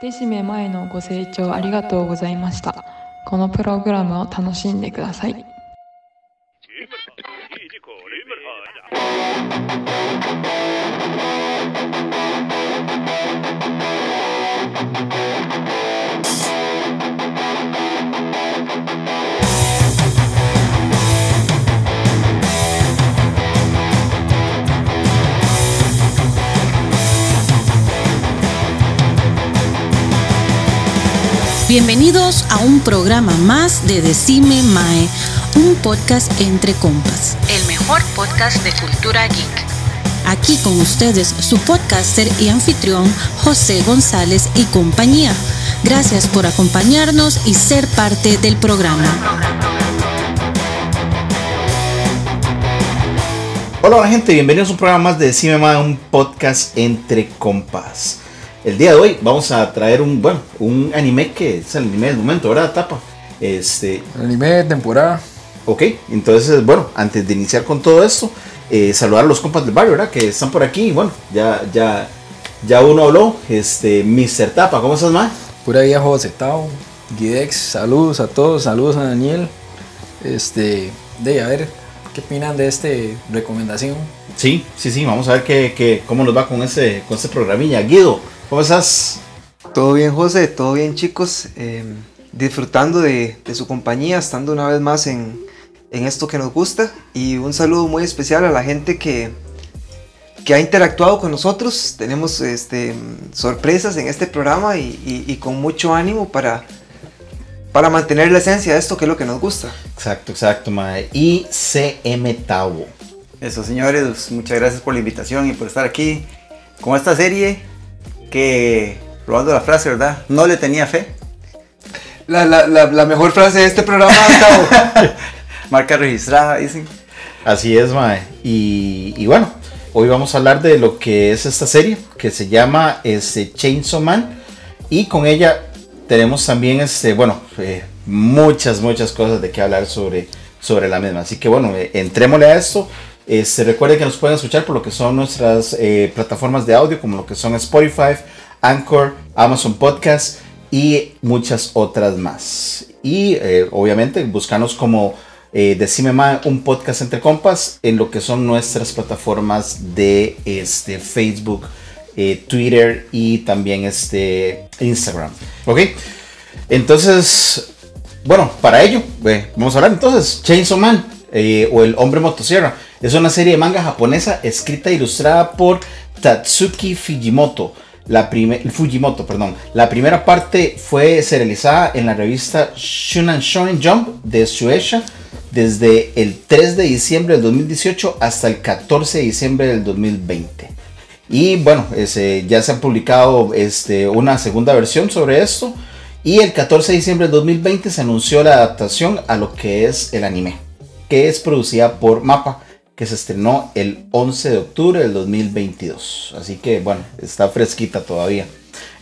デシメ前のご清聴ありがとうございました。このプログラムを楽しんでください。Bienvenidos a un programa más de Decime Mae, un podcast entre compas. El mejor podcast de cultura geek. Aquí con ustedes su podcaster y anfitrión José González y compañía. Gracias por acompañarnos y ser parte del programa. Hola, hola gente, bienvenidos a un programa más de Decime Mae, un podcast entre compas. El día de hoy vamos a traer un, bueno, un anime que es el anime del momento, ¿verdad, Tapa? Este, Anime de temporada. ok, entonces, bueno, antes de iniciar con todo esto, eh, saludar a los compas del barrio, ¿verdad? Que están por aquí, bueno, ya, ya, ya uno habló, este, Mr. Tapa, ¿cómo estás, Mae? Pura vida José Tao. Guidex, saludos a todos, saludos a Daniel. Este, de a ver, ¿qué opinan de este recomendación? Sí, sí, sí, vamos a ver qué, qué- cómo nos va con ese, con este programilla. Guido, ¿cómo estás? Todo bien, José, todo bien, chicos. Eh, disfrutando de, de su compañía, estando una vez más en, en esto que nos gusta. Y un saludo muy especial a la gente que, que ha interactuado con nosotros. Tenemos este, sorpresas en este programa y, y- y con mucho ánimo para, para mantener la esencia de esto que es lo que nos gusta. Exacto, exacto, Mae. Y CM Tavo. Eso, señores, muchas gracias por la invitación y por estar aquí con esta serie que, probando la frase, ¿verdad? No le tenía fe. La, la- la- la mejor frase de este programa, Gustavo. Marca registrada, dicen. Así es, Mae. Y, y bueno, hoy vamos a hablar de lo que es esta serie, que se llama este, Chainsaw Man. Y con ella tenemos también, este, bueno, eh, muchas, muchas cosas de qué hablar sobre, sobre la misma. Así que bueno, eh, entrémosle a esto. Este, recuerden que nos pueden escuchar por lo que son nuestras eh, plataformas de audio, como lo que son Spotify, Anchor, Amazon Podcast y muchas otras más. Y eh, obviamente buscanos como eh, Decime Mae, un podcast entre compas en lo que son nuestras plataformas de este, Facebook, Twitter y también este, Instagram. ¿Ok? Entonces, bueno, para ello, vamos a hablar entonces, Chainsaw Man eh, o El Hombre Motosierra. Es una serie de manga japonesa escrita e ilustrada por Tatsuki Fujimoto. La Fujimoto, perdón. La primera parte fue serializada en la revista Shunan Shonen Jump de Shueisha desde el 3 de diciembre del 2018 hasta el 14 de diciembre del 2020. Y bueno, ese, ya se ha publicado este, una segunda versión sobre esto. Y el 14 de diciembre del 2020 se anunció la adaptación a lo que es el anime, que es producida por Mapa, que se estrenó el 11 de octubre del 2022. Así que bueno, está fresquita todavía.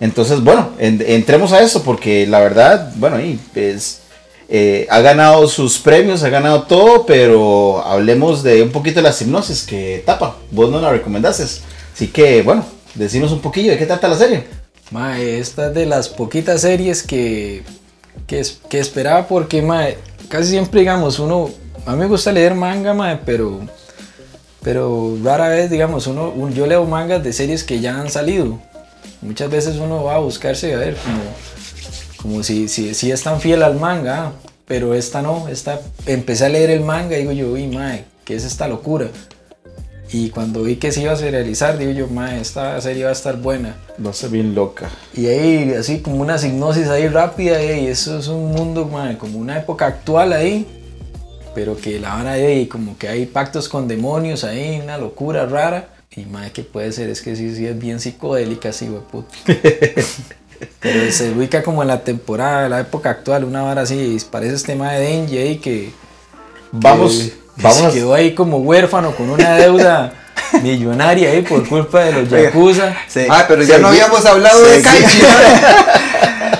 Entonces, bueno, en- entremos a eso porque la verdad, bueno, y es, eh, ha ganado sus premios, ha ganado todo, pero hablemos de un poquito de la hipnosis que tapa. Vos no la recomendaste. Así que, bueno, decinos un poquillo de qué trata la serie. Mae, esta es de las poquitas series que, que, que esperaba porque, mae, casi siempre, digamos, uno, a mí me gusta leer manga, mae, pero, pero rara vez, digamos, uno, un- yo leo mangas de series que ya han salido. Muchas veces uno va a buscarse, a ver, como, como si, si, si es tan fiel al manga, pero esta no, esta, empecé a leer el manga y digo yo, uy, mae, ¿qué es esta locura? Y cuando vi que se iba a serializar, digo yo, mae, esta serie va a estar buena. No sé, bien loca. Y ahí, así como una hipnosis ahí rápida, y eso es un mundo, mae, como una época actual ahí, pero que la van ahí, como que hay pactos con demonios ahí, una locura rara. Y mae, ¿qué puede ser? Es que sí, sí es bien psicodélica, sí, puta. pero se ubica como en la temporada, la época actual, una vara así, parece este mae de Denji ahí que, Vamos, que vamos. se quedó ahí como huérfano con una deuda millonaria ahí por culpa de los yakuza. Ah, pero ya no habíamos hablado de Kaichi.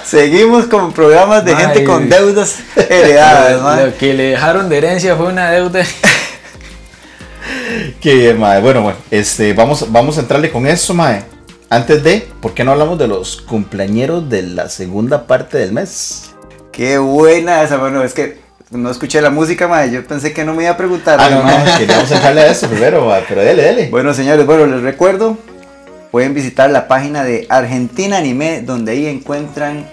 Seguimos con programas de gente con deudas heredadas, Lo-. Lo que le dejaron de herencia fue una deuda. Qué bien, mae. Bueno, bueno, este, vamos, vamos a entrarle con eso, mae. antes de, ¿por qué no hablamos de los cumpleañeros de la segunda parte del mes? Qué buena esa, bueno, es que no escuché la música, mae, yo pensé que no me iba a preguntar. Ah, no, no, queríamos entrarle a eso primero, pero dele, dele. Bueno, señores, bueno, les recuerdo, pueden visitar la página de Argentina Anime, donde ahí encuentran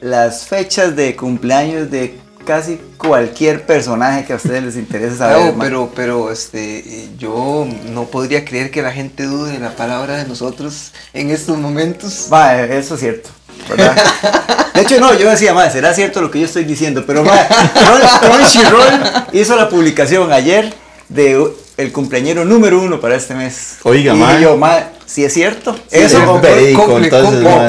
las fechas de cumpleaños de casi cualquier personaje que a ustedes les interese saber. Ma. pero, pero este, yo no podría creer que la gente dude de la palabra de nosotros en estos momentos. Ma, eso es cierto, ¿verdad? De hecho, no, yo decía, ma, será cierto lo que yo estoy diciendo, pero ma, Crun- Crunchyroll hizo la publicación ayer de el cumpleañero número uno para este mes. Oiga, y ma. dije yo, ma, si es cierto. Sí, eso sí.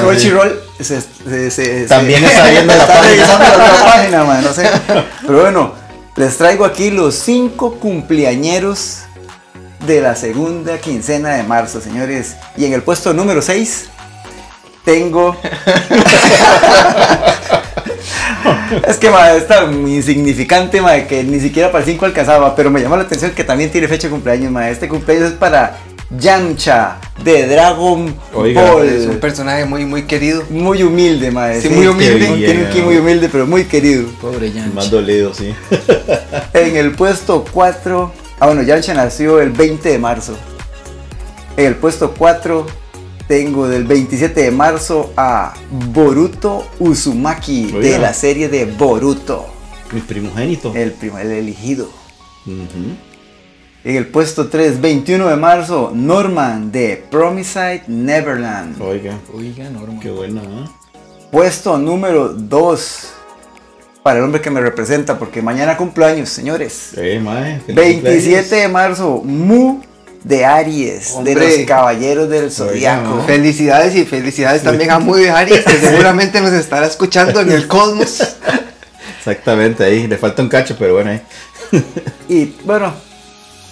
Crunchyroll se, se- se- También está viendo la está página. la otra página, ma, no sé. Pero bueno, les traigo aquí los cinco cumpleañeros de la segunda quincena de marzo, señores. Y en el puesto número 6 tengo. es que ma, es tan insignificante que ni siquiera para el 5 alcanzaba, pero me llamó la atención que también tiene fecha de cumpleaños. Ma. Este cumpleaños es para Yamcha de Dragon Oiga, Ball. Es un personaje muy, muy querido. Muy humilde, ma. Sí, muy humilde. Tiene un- ki muy humilde, pero muy querido. Pobre Jan. Más dolido, sí. En el puesto 4, ah bueno, Yamcha nació el 20 de marzo. En el puesto 4 tengo del 27 de marzo a Boruto Uzumaki de la serie de Boruto, Mi primogénito. el primer elegido. Ujú. En el puesto 3, 21 de marzo, Norman de Promised Neverland. Oiga, Oiga, Norma. qué buena, ¿no? Puesto número 2 para el hombre que me representa, porque mañana cumpleaños, señores. Eh, mae. feliz 27 de marzo, Mu de Aries, Hombre. de los Caballeros del Zodiaco. ¿no? Felicidades y felicidades también a Muy de Aries, que seguramente nos estará escuchando en el cosmos. Exactamente, ahí. Le falta un cacho, pero bueno, ahí. Y bueno,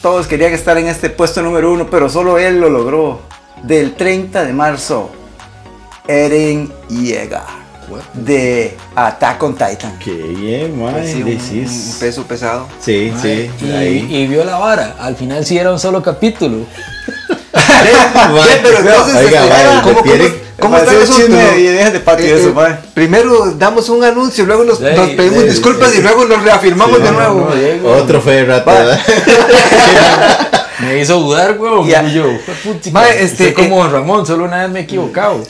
todos querían estar en este puesto número uno, pero solo él lo logró. Del 30 de marzo, Eren Yeager, de Attack on Titan. Qué bien, mae. Sí, Sí, un, un peso pesado. sí, sí, Y, ahí. y vio la vara. Al final sí era un solo capítulo. Oye, pero entonces, Oiga, este, mae, ¿cómo, cómo, está el asunto? de patio eso, mae. Primero damos un anuncio, luego nos, Sí, nos pedimos sí, disculpas sí. y luego nos reafirmamos Sí, de no, nuevo. No, Diego, Otro fe de rato, Va. ¿verdad? Me hizo dudar, weón. Ya. Y yo, "Fue putica". Mae, este, Estoy como Don Ramón, solo una vez me he equivocado.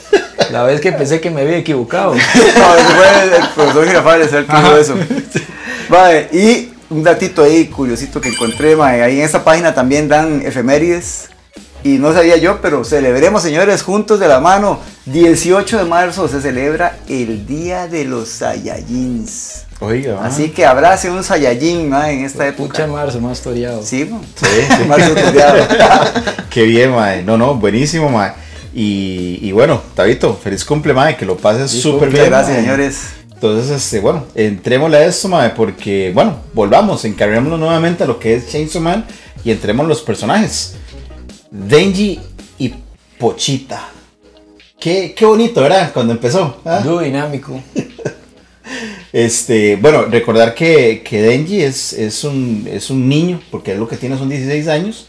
La vez que pensé que me había equivocado. No, fue el profesor Girafales el que hizo eso. Vale, y un datito ahí curiosito que encontré, mae, ahí en esta página también dan efemérides. Y no sabía yo, pero celebremos, señores, juntos de la mano. 18 de marzo se celebra el Día de los Saiyajins. Oiga, mae. Así que abrace un Saiyajin mae, en esta Pucha época. marzo, más toreado. Sí, mo. Sí, sí. Más estudiado. Qué bien, mae. No, no, buenísimo, mae. Y, y bueno, Tabito, feliz cumple, mae. Que lo pases súper Muchas bien. gracias, señores. Entonces, este, bueno, entrémosle a esto, mae, porque, bueno, volvamos, encarguémonos nuevamente a lo que es Chainsaw Man y entremos en los personajes. Denji y Pochita. Qué, qué bonito, ¿verdad? Cuando empezó. ¿ah? Dúo dinámico. Este, bueno, recordar que, que Denji es, es, un, es un niño, porque él lo que tiene son 16 años,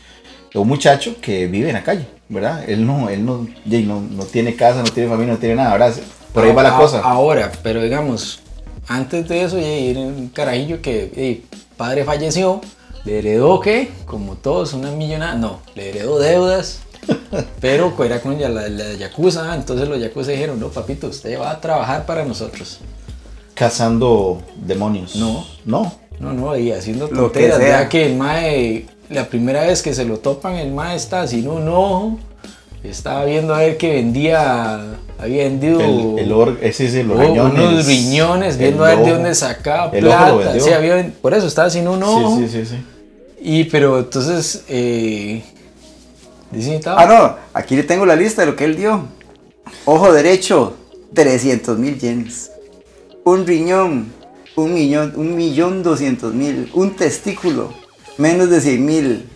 un muchacho que vive en la calle, ¿verdad? Él no, él no, no, no tiene casa, no tiene familia, no tiene nada, ¿verdad? Por ahí va la A- cosa. Ahora, pero digamos, antes de eso, era un carajillo que padre falleció, le heredó que, como todos, una millonada, no, le heredó deudas, pero era con ya la, la Yakuza, entonces los Yakuza dijeron, no, papito, usted va a trabajar para nosotros. Cazando demonios. No. No. No, no, y haciendo Lo que tonteras, sea. vea que el mae, la primera vez que se lo topan, el mae está sin un ojo, estaba viendo a ver que vendía, había vendido... El, el or, ese es el Oh, riñones. unos riñones, viendo a ver de dónde sacaba plata. Sí, había- por eso estaba sin un ojo. Sí, sí, sí, sí. Y pero entonces, eh, Ah, no, aquí le tengo la lista de lo que él dio. Ojo derecho, 300 mil yenes. Un riñón, un millón, un millón doscientos mil. Un testículo, menos de 100 mil.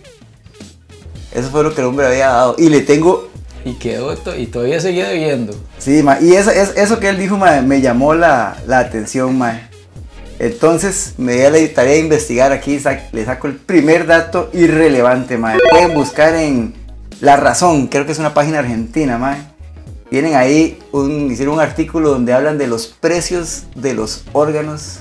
Eso fue lo que el hombre había dado. Y le tengo, y quedó y todavía seguía debiendo. sí, ma, y esa- es- eso que él dijo ma, me llamó la, la atención, ma. Entonces me di a la tarea de investigar aquí, sa- le saco el primer dato irrelevante, ma. Pueden buscar en La Razón, creo que es una página argentina, ma. tienen ahí, un, hicieron un artículo donde hablan de los precios de los órganos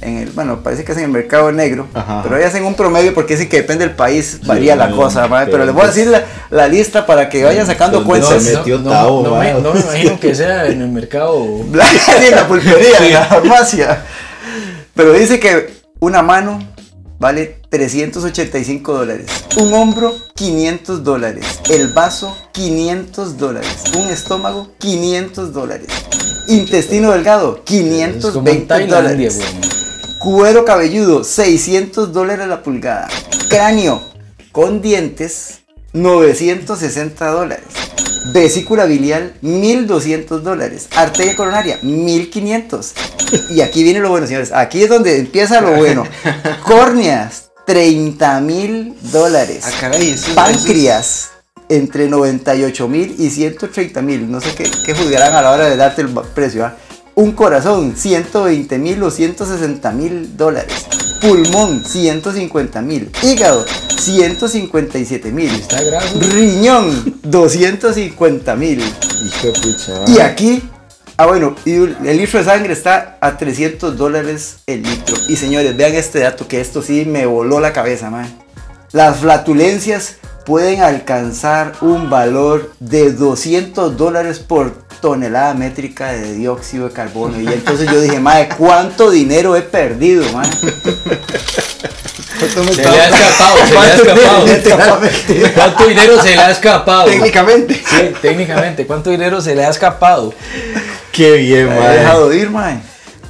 en el, bueno, parece que es en el mercado negro, Ajá. pero ahí hacen un promedio porque dicen que depende del país, varía Sí, la no, cosa, mae, pero pero les voy a decir la, la lista para que vayan sacando ¿Dónde cuentas. no, Tavo, no, me, mae? no me imagino que sea en el mercado. Sí, en la pulpería, en la farmacia. Pero dice que una mano vale 385 dólares. Un hombro, 500 dólares. El vaso, 500 dólares. Un estómago, 500 dólares. Intestino delgado, Es como en 520 Tailandia, dólares. Cuero cabelludo, 600 dólares la pulgada. Cráneo con dientes, 960 dólares. Vesícula biliar, 1200 dólares. Arteria coronaria, 1500. Y aquí viene lo bueno, señores. Aquí es donde empieza lo bueno. Córneas, 30 mil dólares. Ah, caray, eso- Páncreas, entre 98 mil y 130 mil. No sé qué, qué juzgarán a la hora de darte el precio. ¿ah? Un corazón, 120 mil o 160 mil dólares. Pulmón, 150 mil. Hígado, 157 mil. Riñón, 250 mil. Y aquí, ah bueno, y el litro de sangre está a 300 dólares el litro. Y señores, vean este dato que esto sí me voló la cabeza, man. Las flatulencias pueden alcanzar un valor de 200 dólares por tonelada métrica de dióxido de carbono. Y entonces yo dije, madre, ¿cuánto dinero he perdido, man? Se le ha escapado, se le ha escapado. Literalmente. ¿Cuánto dinero se le ha escapado? Técnicamente. Sí, técnicamente, ¿cuánto dinero se le ha escapado? Qué bien, mae. dejado de ir, man.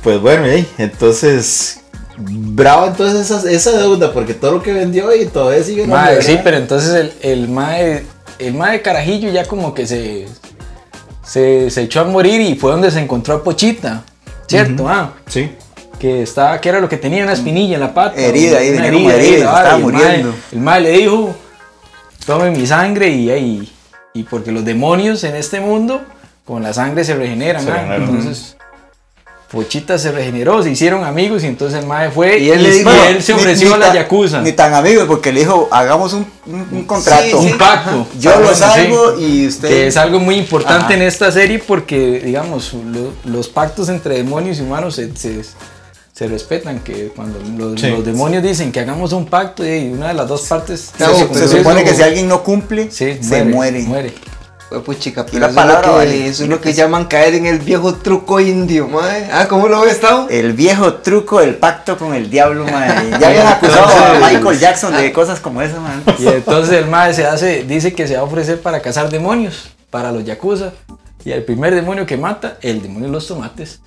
Pues bueno, entonces. Bravo entonces esa, esa deuda, porque todo lo que vendió y todavía sigue Mae, sí, pero entonces el, el mae, el mae Carajillo ya como que se, se, se echó a morir y fue donde se encontró a Pochita, ¿cierto? ah? Sí. Que estaba, que era lo que tenía una espinilla en la pata. Herida ahí, herida, la vara, estaba y el muriendo. mae- el mae le dijo, tome mi sangre y, y, y porque los demonios en este mundo con la sangre se regeneran, Se ah. regeneran. entonces... Pochita se regeneró, se hicieron amigos y entonces el mae fue y, Y él le dijo, y él se ofreció ni a la Yakuza. Ni tan amigos, porque le dijo, hagamos un, un- un contrato. Sí, sí. un pacto. Yo lo Sí. salvo y usted. Que es algo muy importante Ajá. en esta serie porque, digamos, lo- los pactos entre demonios y humanos se, se- se respetan. Que cuando los, Sí. los demonios dicen que hagamos un pacto y una de las dos partes. Se, se se supone que si alguien no cumple, sí, se muere. muere. Pues, chica, Y pero la eso, palabra es lo que, vale. eso es lo que llaman caer en el viejo truco indio, mae. Ah, ¿cómo lo ves, Tao? El viejo truco del pacto con el diablo, man. Ya habían acusado a Michael Jackson de cosas como esa, man. Y entonces el mae se hace, dice que se va a ofrecer para cazar demonios, para los yakuza. Y el primer demonio que mata, el demonio de los tomates.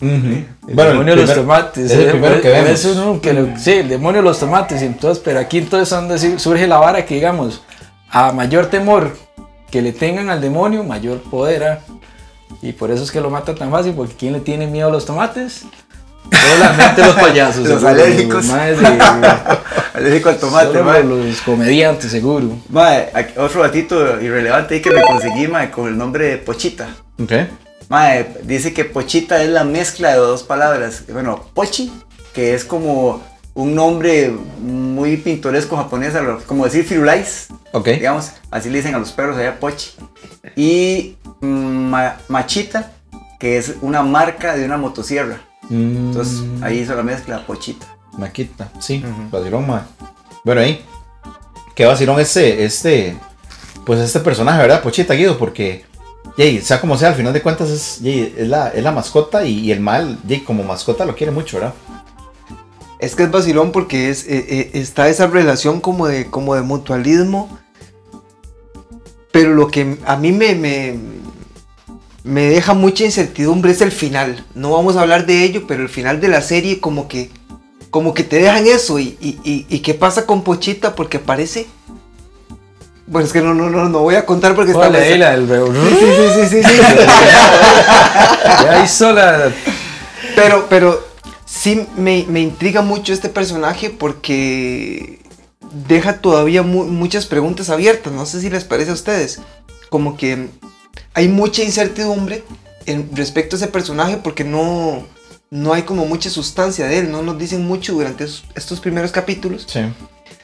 El Bueno, el demonio de los tomates. Es el eh, primero que eh, vemos. es uno que lo- sí, el demonio de los tomates. y Entonces, pero aquí entonces donde surge la vara que digamos, a mayor temor que le tengan al demonio, mayor poder. ah. Y por eso es que lo mata tan fácil, porque ¿quién le tiene miedo a los tomates? Solamente los payasos. Los alérgicos. dijo al tomate, solo los comediantes, seguro. Otro datito irrelevante ahí que me conseguí, mae, con el nombre de Pochita. Ok. Mae, dice que Pochita es la mezcla de dos palabras. Bueno, Pochi, que es como un nombre muy pintoresco japonés, como decir Firulais, Ok. digamos, así le dicen a los perros allá Pochi. Y ma- Machita, que es una marca de una motosierra. Entonces Mm, ahí hizo la mezcla Pochita. Maquita, sí, vacilón, ma. Bueno, ahí. Qué vacilón este, este, pues este personaje, ¿verdad? Pochita Guido, porque, yey, sea como sea, al final de cuentas es, yey, es, la, es la mascota y, y el mal, yey, como mascota lo quiere mucho, ¿verdad? Es que es vacilón porque es, eh, eh, está esa relación como de, como de mutualismo. Pero lo que a mí me, me, me deja mucha incertidumbre es el final. No vamos a hablar de ello, pero el final de la serie como que, como que te dejan eso. ¿Y, y, y- y qué pasa con Pochita? Porque parece... Bueno, es que no, no, no, no voy a contar porque está... Ahí la del Sí, sí, sí, sí, sí. Ya hizo la. Pero, pero sí me, me intriga mucho este personaje porque deja todavía mu- muchas preguntas abiertas. No sé si les parece a ustedes. Como que hay mucha incertidumbre en, respecto a ese personaje porque no, no hay como mucha sustancia de él. No nos dicen mucho durante es- estos primeros capítulos. Sí.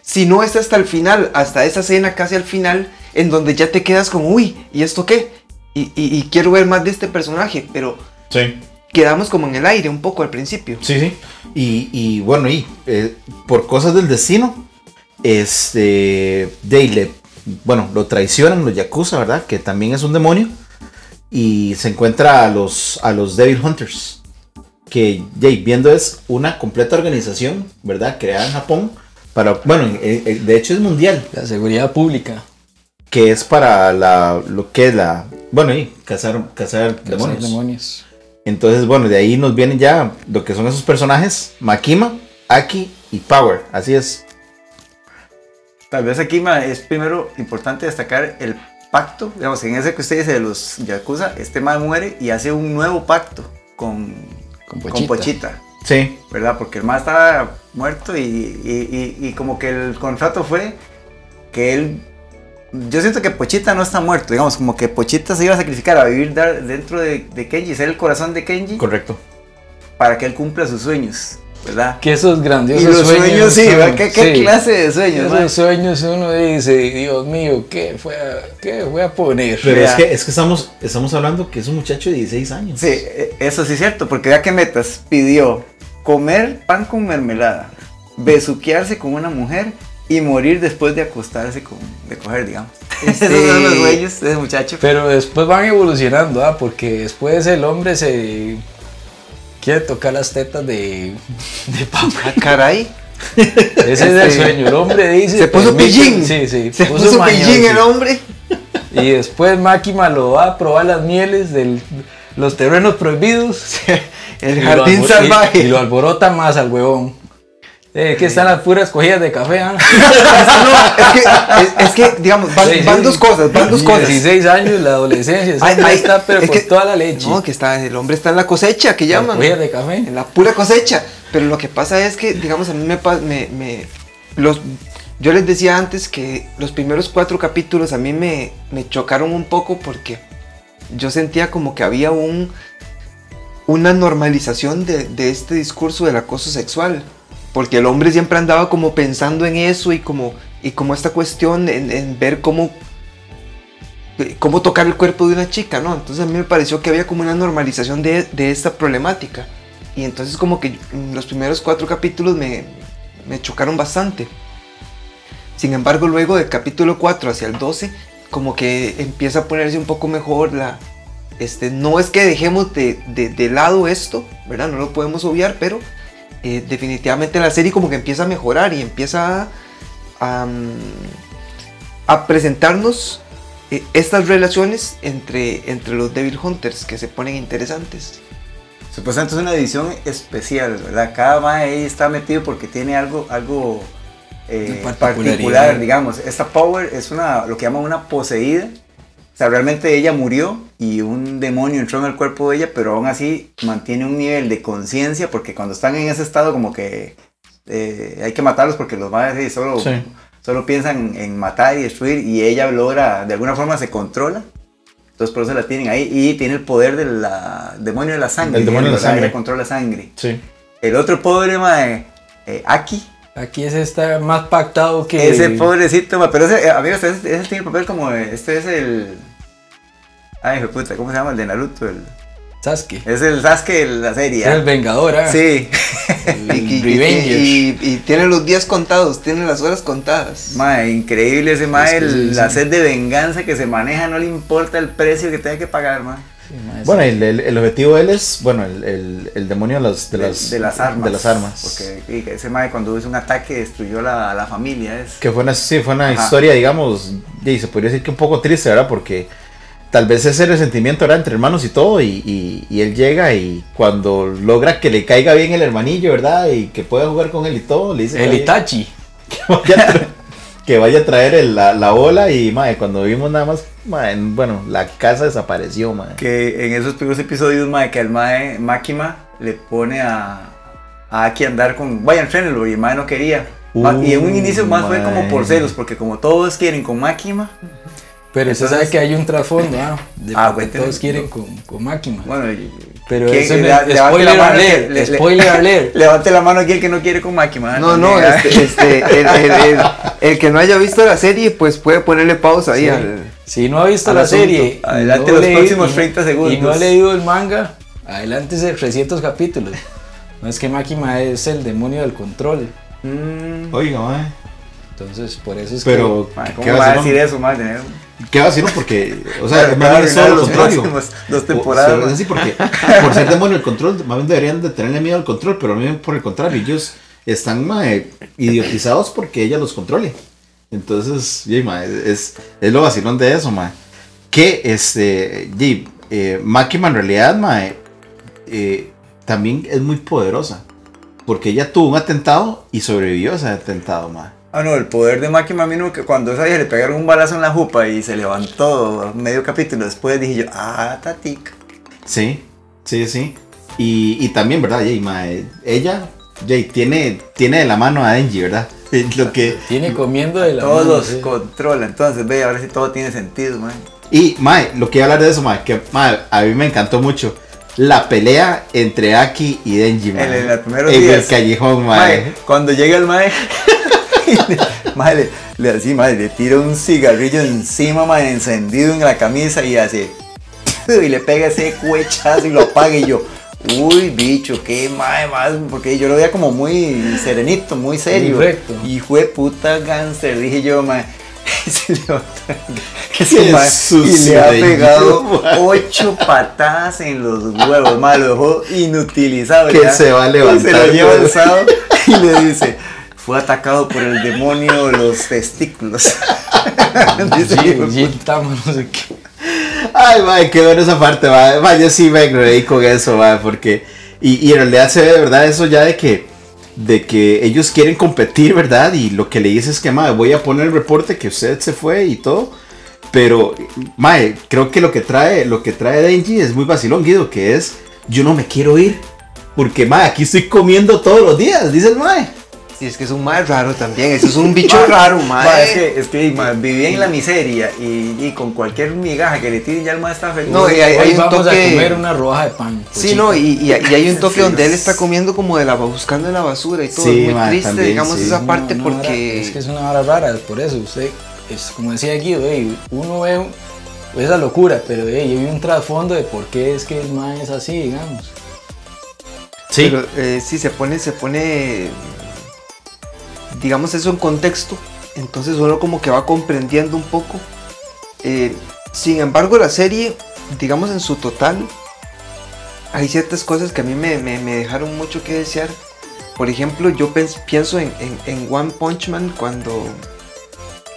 Si no es hasta el final, hasta esa escena casi al final, en donde ya te quedas como, uy, ¿y esto qué? y, y- y quiero ver más de este personaje, pero Sí. Quedamos como en el aire un poco al principio. Sí, sí. Y, y bueno, y eh, por cosas del destino, este, Dale, bueno, lo traicionan los Yakuza, ¿verdad? Que también es un demonio. Y se encuentra a los, a los Devil Hunters. Que, Jay, viendo es una completa organización, ¿verdad? Creada en Japón. Para, bueno, de hecho es mundial. La seguridad pública. Que es para la, lo que es la, bueno, y cazar, cazar Cazar demonios. demonios. Entonces, bueno, de ahí nos vienen ya lo que son esos personajes, Makima, Aki y Power, así es. Tal vez aquí es primero importante destacar el pacto, digamos, en ese que usted dice de los Yakuza, este man muere y hace un nuevo pacto con, Con. Pochita, Sí, ¿verdad? Porque el man estaba muerto y, y- y- y como que el contrato fue que él... Yo siento que Pochita no está muerto, digamos, como que Pochita se iba a sacrificar a vivir dentro de, de Kenji, ser el corazón de Kenji, correcto. para que él cumpla sus sueños, ¿verdad? Que esos grandiosos Y los sueños, sí, son- ¿verdad? ¿Qué, qué sí. clase de sueños? Esos sueños uno dice, Dios mío, ¿qué fue a, qué voy a poner? Pero Vea. es que, es que estamos, estamos hablando que es un muchacho de 16 años. Sí, e- eso sí es cierto, porque ya que Metas pidió comer pan con mermelada, besuquearse con una mujer y morir después de acostarse con, de coger, digamos. Este- Esos son los sueños de ese muchacho. Pero después van evolucionando, ¿ah? porque después el hombre se quiere tocar las tetas de, de papi. Ah, caray. Ese es el Este, sueño. El hombre dice. Se puso pillín. Sí, sí. Se puso pillín el hombre. Y después Máquima lo va a probar las mieles de los terrenos prohibidos. El jardín y- salvaje. Y, lo alborota más al huevón. Eh, que están las puras cogidas de café, ¿ah? No, es que, es, es que, digamos, van, Sí, sí, van sí. dos cosas, van dos cosas. 16 años, la adolescencia, Ay, ay, está, pero es con que- toda la leche. No, que está, el hombre está en la cosecha, que llaman. cogidas de café. En la pura cosecha. Pero lo que pasa es que, digamos, a mí me, me, me- los, yo les decía antes que los primeros cuatro capítulos a mí me, me chocaron un poco porque yo sentía como que había un, una normalización de, de este discurso del acoso sexual. Porque el hombre siempre andaba como pensando en eso y como, y como esta cuestión en, en ver cómo, cómo tocar el cuerpo de una chica, ¿no? Entonces a mí me pareció que había como una normalización de, de esta problemática. Y entonces como que los primeros cuatro capítulos me, me chocaron bastante. Sin embargo, luego del capítulo 4 hacia el 12, como que empieza a ponerse un poco mejor la... Este, no es que dejemos de, de- de lado esto, ¿verdad? No lo podemos obviar, pero eh, definitivamente la serie como que empieza a mejorar y empieza a, a, mm, a presentarnos eh, estas relaciones entre, entre los Devil Hunters que se ponen interesantes. Supuestamente es una edición especial, ¿verdad? Cada mae ahí está metido porque tiene algo, algo eh, particular, digamos. Esta Power es una, lo que llaman una poseída. O sea, realmente ella murió y un demonio entró en el cuerpo de ella, pero aún así mantiene un nivel de conciencia porque cuando están en ese estado como que eh, hay que matarlos porque los madres solo, Sí. solo piensan en matar y destruir y ella logra, de alguna forma se controla. Entonces por eso la tienen ahí y tiene el poder del demonio de la sangre. El demonio de la sangre. Ella controla sangre. Sí. El otro pobre, mae, eh, Aki. Aquí ese está más pactado que. Ese pobrecito, mae, pero ese, eh, amigos, ese, ese tiene el papel como, de- este es el... Ay, hijo de puta, ¿cómo se llama? El de Naruto. El, Sasuke. es el Sasuke de la serie. Es el Vengador, ¿ah? Sí. El Y, y- y- y tiene los días contados, tiene las horas contadas. Mae, increíble ese mae, Es que sí, la sí. sed de venganza que se maneja, no le importa el precio que tenga que pagar, mae. Sí, ma, Bueno, el, el- el objetivo de él es, bueno, el, el- el demonio de las, de, De, las, de las armas. De las armas. Porque ese mae cuando hizo un ataque destruyó la, la familia. Es, Que fue una, sí, fue una Ajá. historia, digamos, y se podría decir que un poco triste, ¿verdad? Porque tal vez ese resentimiento era entre hermanos y todo, y, y- y él llega y cuando logra que le caiga bien el hermanillo, ¿verdad? Y que pueda jugar con él y todo, le dice que El vaya- Itachi. que vaya a tra- que vaya a traer el- la, la bola y, madre, cuando vimos nada más, madre, bueno, la casa desapareció, madre. que en esos primeros episodios, mae, que al mae Máquima le pone a, a Aki a andar con. Vaya, entrénelo, y el mae no quería. Y en un Uh, inicio más fue como por mae. celos, porque como todos quieren con Máquima, Pero usted Entonces- sabe que hay un trasfondo, ¿ah? De Ah, porque todos quieren con, con Máquina. bueno, y- Pero ¿quién- eso le- la spoiler mano alert, que- le- le- spoiler alert. Levante la mano aquí el que no quiere con Máquima. No, no, este, este, el, el- el- el que no haya visto la serie, pues puede ponerle pausa ahí Sí. al. Si no ha visto la asunto. serie, Adelante no los leí- próximos y- 30 Y no segundos. ha leído el manga, adelántese 300 capítulos. No es que Makima es el demonio del control. Mm, Oiga, mae. Entonces, por eso es Pero, mae, ¿qué- ¿cómo ¿qué va a decir eso, mae? ¿Qué vacilón? Porque, o sea, Claro, más bien es todo lo los contrario. dos temporadas. o así porque por ser demonio el control, más bien deberían de tenerle miedo al control, pero bien por el contrario, ellos están mae, idiotizados porque ella los controle. Entonces, yeah, mae, es, es lo vacilón de eso, mae. Que este, yeah, eh, Makima en realidad, mae, eh, también es muy poderosa. Porque ella tuvo un atentado y sobrevivió a ese atentado, mae. Ah, no, el poder de Máquina Mino que cuando esa vieja le pegaron un balazo en la jupa y se levantó medio capítulo después, dije yo, ah, tatic. Sí, sí, sí. Y, y también, ¿verdad? Jay, mae, ella Jay, tiene, tiene de la mano a Denji, ¿verdad? Lo que, Tiene comiendo de la Todos mano, los sí. controla, entonces ve, ahora sí todo tiene sentido, man. y, mae, lo que iba a hablar de eso, mae, que mae, a mí me encantó mucho. La pelea entre Aki y Denji, mae. En- el callejón, mae. Mae, cuando llega el mae, y le- le, le así, mae, le tira un cigarrillo encima, mae, encendido en la camisa y hace y le pega ese cuechazo y lo apaga y yo, uy, bicho, qué mae, más, porque yo lo veía como muy serenito, muy serio. Muy recto. Hijo de puta gánster, dije yo, y se se mae, y le ha pegado ocho patadas en los huevos, lo dejó inutilizado. Que se va a Y levantar, Se lo lleva alzado y le dice, fue atacado por el demonio de los testículos. No sé qué. Ay, mae, qué buena esa parte, mae. Mae, yo sí me reí con eso, mae, porque... Y, y en realidad se ve de verdad eso ya de que... De que ellos quieren competir, ¿verdad? Y lo que le dice es que, mae, voy a poner el reporte que usted se fue y todo. Pero, mae, creo que lo que trae, lo que trae Denji es muy vacilón, Guido, que es, yo no me quiero ir. Porque, mae, aquí estoy comiendo todos los días, dice el mae. Sí, es que es un mae raro también. Eso es un bicho raro, mae. Ma, es que, es que ma, vivía en la miseria y, y con cualquier migaja que le tiren ya el ma está feliz. No, y hay- un vamos toque- a comer una roja de pan. Sí, no, y, y- y hay un toque Sí, donde él está comiendo como de la buscando en la basura y todo. Sí, es muy mae, triste, también, digamos, sí. esa No, parte porque. es que es una vara rara, por eso usted, es como decía Guido, ey, uno ve esa locura, pero ey, hay un trasfondo de por qué es que el man es así, digamos. Sí. Pero eh, sí, se pone, se pone, digamos eso en contexto, entonces uno como que va comprendiendo un poco. Eh, sin embargo, la serie, digamos en su total, hay ciertas cosas que a mí me, me- me dejaron mucho que desear. Por ejemplo, yo pienso en, en- en One Punch Man cuando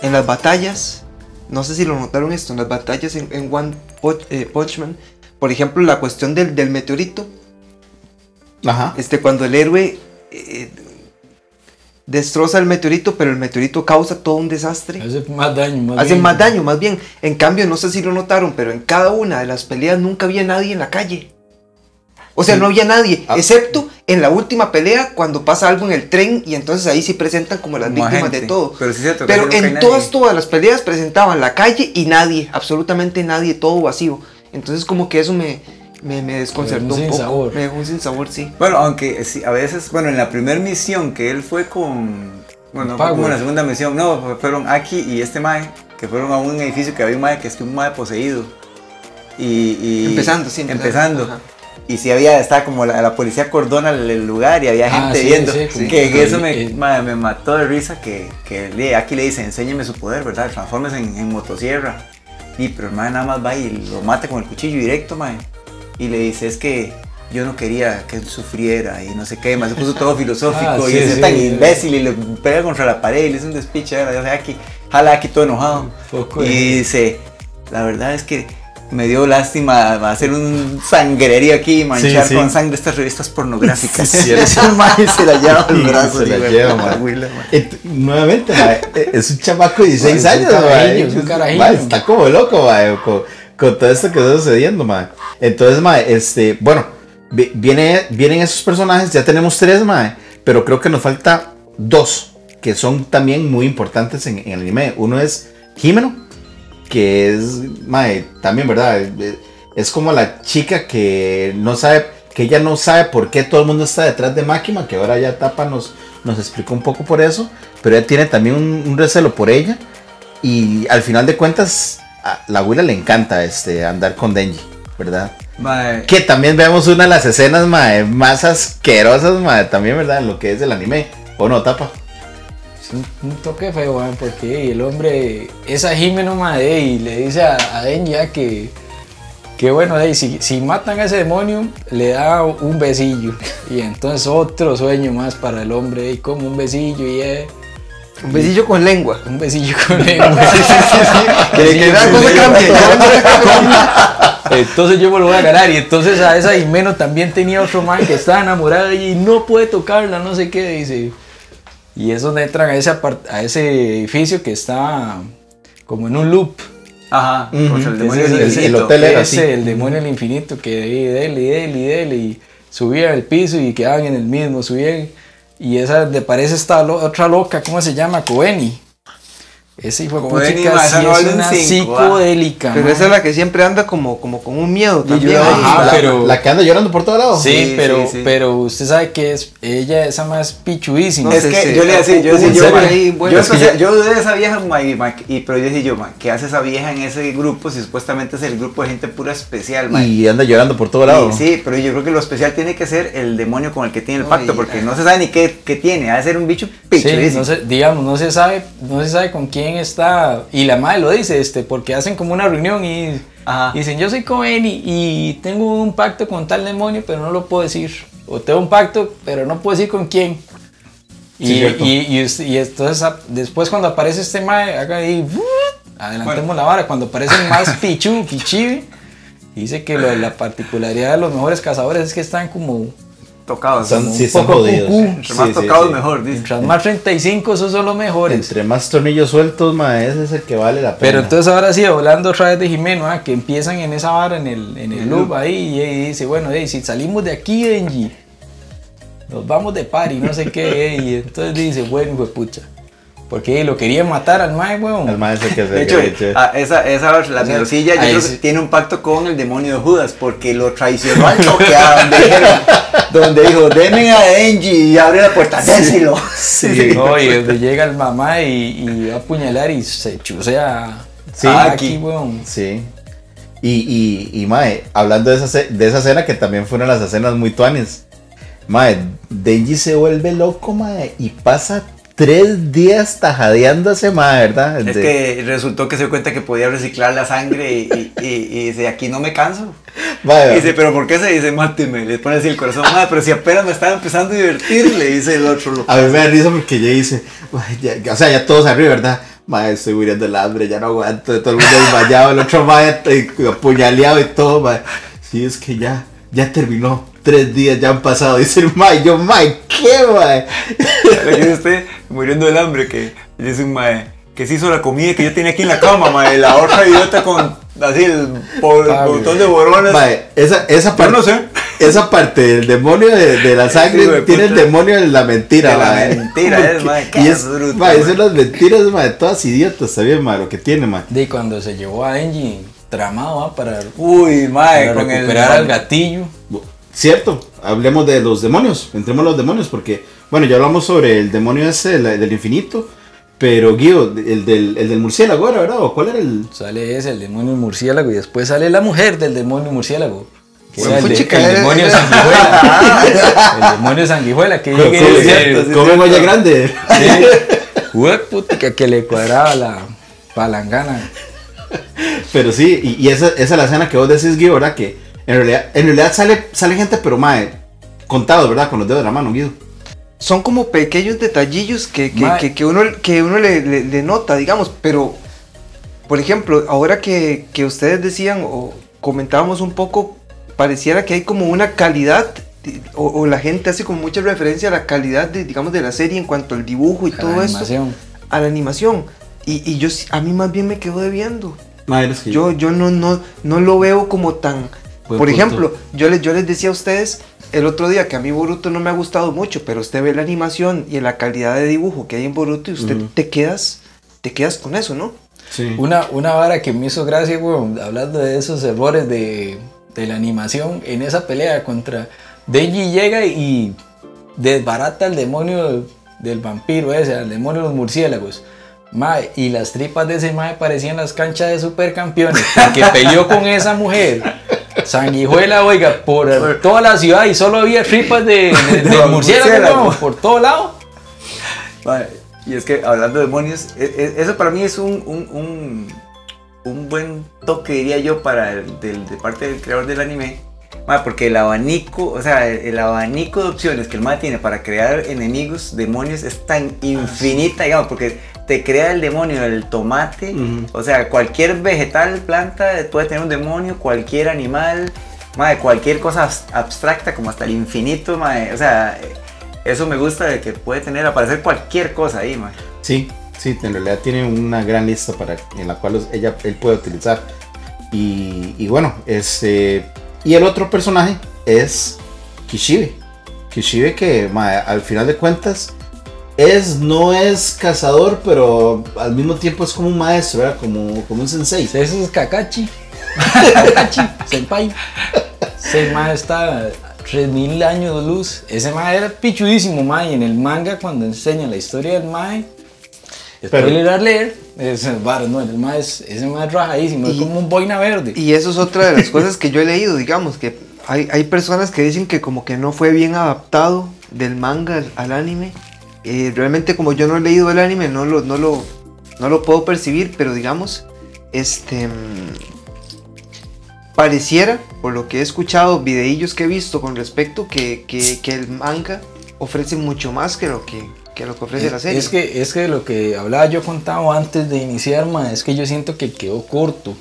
en las batallas, no sé si lo notaron esto, en las batallas en, en One Punch, eh, Punch Man, por ejemplo, la cuestión del, del meteorito. Ajá. Este, cuando el héroe eh, destroza el meteorito, pero el meteorito causa todo un desastre. Hace más daño, más Hace bien. más daño, más bien. En cambio, no sé si lo notaron, pero en cada una de las peleas nunca había nadie en la calle. O sea, Sí. no había nadie, Ah. excepto en la última pelea cuando pasa algo en el tren y entonces ahí sí presentan como las Como víctimas de todo. Pero sí cierto, Pero en todas, todas las peleas presentaban la calle y nadie, absolutamente nadie, todo vacío. Entonces como que eso me, me, me desconcertó un un poco. Me dejó un sinsabor, sí. Bueno, aunque sí, a veces, bueno, en la primera misión que él fue con, bueno, no como en la segunda misión, no, fue- fueron Aki y este Mae, que fueron a un edificio que había un Mae que es que un Mae poseído. Y, y- Empezando, sí, empezando. Empezando. Y sí había, estaba como la, la policía cordona el, lugar y había Ah, gente sí, viendo. sí, que, que eso me, eh, mae, me mató de risa que, que le- Aki le dice, enséñeme su poder, ¿verdad? Transformes en, en motosierra. Y pero el mae nada más va y lo mata con el cuchillo directo, mae. Y le dice, es que yo no quería que él sufriera y no sé qué, más se puso todo filosófico Ah, y es sí, tan sí. imbécil y le pega contra la pared y le hace un despiche. O sea, Aki, jala a Aki todo enojado. Poco y dice, la verdad es que me dio lástima hacer un sangrerío aquí y manchar con sangre estas revistas pornográficas. Se la lleva al brazo. se la lleva, nuevamente, eh, es un chamaco de 16 Mae, es un años, es un carajillo. Está como loco, mae, con, con todo esto que está sucediendo, mae. Entonces, mae, este, bueno, vi- viene, vienen esos personajes, ya tenemos tres, mae, pero creo que nos falta dos, que son también muy importantes en, el anime. Uno es Jimeno, que es, mae, también, ¿verdad? Es- Es como la chica que no sabe, que ella no sabe por qué todo el mundo está detrás de Máquina, que ahora ya Tapa nos, nos explicó un poco por eso, pero ella tiene también un, un recelo por ella y al final de cuentas a la abuela le encanta este, andar con Denji, ¿verdad? Mae, Que también vemos una de las escenas mae, más asquerosas, mae, también, ¿verdad? En lo que es el anime. ¿O no, tapa? Es un, un toque feo, man, porque el hombre es a Jimeno Made y le dice a, a Den ya que, que bueno, ey, si, si matan a ese demonio, le da un besillo. Y entonces otro sueño más para el hombre, y como un besillo y eh, Un besillo con lengua. un besillo con lengua. Que, que vea cómo cambia. ya no sé cómo- Entonces yo me lo voy a ganar. Y entonces a esa Jimeno también tenía otro man que estaba enamorado de ella y no puede tocarla, no sé qué, dice. Y es donde entran a ese, apart- a ese edificio que está como en un loop. Ajá, Ujú. pues el demonio del el hotel era Ese, así. el demonio del infinito, que de dele, y dele, y dele, y subían al piso y quedaban en el mismo, subían. Y esa de parece esta lo- otra loca, ¿cómo se llama? Coeni. Ese hijo de sí no es una cinco, ah. psicodélica. Pero esa es la que siempre anda como, como con un miedo también. Ajá, la, pero- la que anda llorando por todos lados. Sí, Sí, pero, sí, sí. pero usted sabe que es ella esa más pichuísima. No Es que sí. yo le decía, yo decía, yo, ahí, bueno, yo, es que escuché- yo dudé de esa vieja, ma, y, ma, y- pero yo dije yo, ma, ¿qué hace esa vieja en ese grupo si supuestamente es el grupo de gente pura especial, ma? Y anda llorando por todos lados. sí, pero yo creo que lo especial tiene que ser el demonio con el que tiene el pacto, porque no se sabe ni qué, qué tiene, ha de ser un bicho Sí, pichuísimo. no se, digamos, no se sabe, no se sabe con quién está. Y la madre lo dice, este, porque hacen como una reunión y, dicen, yo soy Cohen y, y tengo un pacto con tal demonio, pero no lo puedo decir. O tengo un pacto, pero no puedo decir con quién. Y, Sí, y, entonces a- después cuando aparece este mae, haga ahí, adelantemos la vara, cuando aparece el más pichu, pichibi, dice que lo de la particularidad de los mejores cazadores es que están como, Tocados. Están- sí, un están poco jodidos. cucú. Entre más Sí, tocados, sí. mejor, dice. mientras más 35, esos son los mejores. Entre más tornillos sueltos, mae, ese es el que vale la pena. Pero entonces ahora sí, hablando otra vez de Jimeno, ah, que empiezan en esa vara, en el, en el loop ahí, y, y dice, bueno, ey, si salimos de aquí, Denji, nos vamos de party, no sé qué, ey, y entonces dice, bueno, hijo de pucha, porque lo querían matar al mae, weón. El mae es el que se De hecho, que eche. esa, esa la O sea, melosilla yo ahí creo sí. que tiene un pacto con el demonio de Judas porque lo traicionó al toque a donde dijeron, donde dijo, denme a Denji y abre la puerta, déselo. Sí. No, y donde llega el mamá y, y va a apuñalar y se chusea Sí. a Aquí. aquí, weón. Sí. Y, y, y mae, hablando de esa, de esa escena que también fue una de las escenas muy tuanes. Mae, Denji se vuelve loco, mae, y pasa tres días tajadeándose, mae, ¿verdad? Es De- que resultó que se dio cuenta que podía reciclar la sangre y, y, y- y dice, aquí no me canso. Y dice, pero ¿por qué se dice, máteme? Le pone así el corazón, madre, pero si apenas me estaba empezando a divertir, le dice el otro loco. A mí me da risa porque ella dice, "Ay, ya- o sea, ya todos arriba, ¿verdad? Mae, estoy muriendo el hambre, ya no aguanto, todo el mundo desmayado, el otro mae eh, apuñaleado y todo, mae. Sí, es que ya, ya terminó, tres días ya han pasado, dice el mae, yo, mae, ¿qué, mae? Usted, muriendo del hambre, que dice un mae, que se hizo la comida que yo tenía aquí en la cama, mae, la otra idiota con así el montón de boronas. Mae, esa, esa Yo parte, no sé. esa parte del demonio de, de la sangre tiene el demonio de la mentira, De la mae. mentira, Porque- es, mae, qué Y es, bruto, mae, mae. son las mentiras, mae, todas idiotas, también, mae, lo que tiene, mae. De cuando se llevó a Denji tramado ah, para, Uy, mae, para con el recuperar al gatillo. Cierto, hablemos de los demonios, entremos a los demonios, porque, bueno, ya hablamos sobre el demonio ese del, del infinito, pero Guido, el del, el del murciélago era, ¿verdad? ¿O cuál era el...? Sale ese, el demonio murciélago, y después sale la mujer del demonio murciélago. Que Bueno, el, de- demonio sanguijuela. el demonio sanguijuela que y Come- dice, come olla grande. "Hue putica", que le cuadraba la palangana. Pero sí, y, y esa, esa es la escena que vos decís, Guido, ¿verdad? Que en realidad, en realidad sale, sale gente, pero mae, contados, ¿verdad? Con los dedos de la mano, Guido. Son como pequeños detallillos que, que, que- que uno, que uno le, le- le nota, digamos, pero, por ejemplo, ahora que, que ustedes decían o comentábamos un poco, pareciera que hay como una calidad, o, o la gente hace como mucha referencia a la calidad, de, digamos, de la serie en cuanto al dibujo y a todo la eso, animación. a la animación. Y, y yo, sí- a mí más bien me quedo debiendo. Que Yo, yo no, no, no lo veo como tan... Buen Por punto. ejemplo, yo les, yo les decía a ustedes el otro día que a mí Boruto no me ha gustado mucho, pero usted ve la animación y la calidad de dibujo que hay en Boruto y usted Ujú. te quedas te quedas con eso, ¿no? Sí. Una, una vara que me hizo gracia, weón, hablando de esos errores de, de la animación, en esa pelea contra Denji llega y desbarata al demonio del vampiro ese, al demonio de los murciélagos. Mae, y las tripas de ese mae parecían las canchas de supercampeones. Porque peleó con esa mujer. Sanguijuela, oiga, por toda la ciudad y solo había tripas de, de, por todo lado. Y es que hablando de demonios, e- e- eso para mí es un, un, un, un buen toque, diría yo, para el, del- de parte del creador del anime. Mae, porque el abanico, o sea, el, el abanico de opciones que el MAE tiene para crear enemigos, demonios, es tan infinita, digamos, porque te crea el demonio del tomate, o sea, cualquier vegetal, planta puede tener un demonio, cualquier animal, cualquier cosa abs- abstracta, como hasta el infinito, o sea, eso me gusta de que puede tener, aparecer cualquier cosa ahí. Sí, sí, en realidad tiene una gran lista para, en la cual ella, él puede utilizar. Y, y bueno, este. Y el otro personaje es Kishibe. Kishibe que ma, al final de cuentas es, no es cazador, pero al mismo tiempo es como un maestro, ¿verdad? Como, como un sensei. Ese es Kakashi. Kakashi, senpai. Ese mae está a 3000 años de luz. Ese mae era pichudísimo, mae. Y en el manga, cuando enseñan la historia del mae, Pero- spoiler a leer, es varo, no, el es, ese es rajadísimo, es Y- como un boina verde. Y eso es otra de las cosas que yo he leído, digamos, que hay, hay personas que dicen que como que no fue bien adaptado del manga al, al anime. Eh, realmente como yo no he leído el anime, no lo, no lo, no lo puedo percibir, pero digamos, este... mm, Pareciera, por lo que he escuchado, videillos que he visto con respecto, que, que- que el manga ofrece mucho más que lo que, que lo que ofrece la serie. Es que, es que lo que hablaba yo contado antes de iniciar, ma, es que yo siento que quedó corto.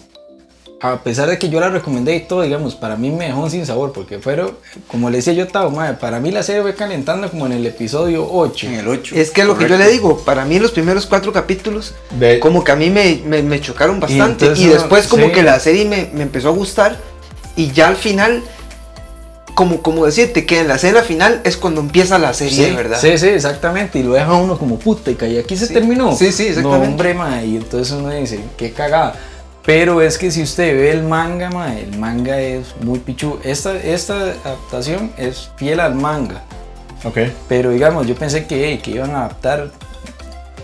A pesar de que yo la recomendé y todo, digamos, para mí me dejó sin sabor, porque fueron, como le decía yo, Tao, ma, para mí la serie fue calentando como en el episodio 8. En el 8. Es que lo que yo le digo, para mí los primeros cuatro capítulos Ve- como que a mí me, me- me chocaron bastante y, entonces uno- después como sí. que la serie me, me empezó a gustar y ya al final, como, como decirte que en la escena final es cuando empieza la serie, Sí, ¿verdad? Sí, sí, exactamente. Y lo deja uno como puta y aquí se Sí. terminó. Sí, sí, exactamente. No, hombre, ma, y entonces uno dice, qué cagada. Pero es que si usted ve el manga, ma, el manga es muy pichu. Esta, esta adaptación es fiel al manga. Ok. Pero digamos, yo pensé que, hey, que iban a adaptar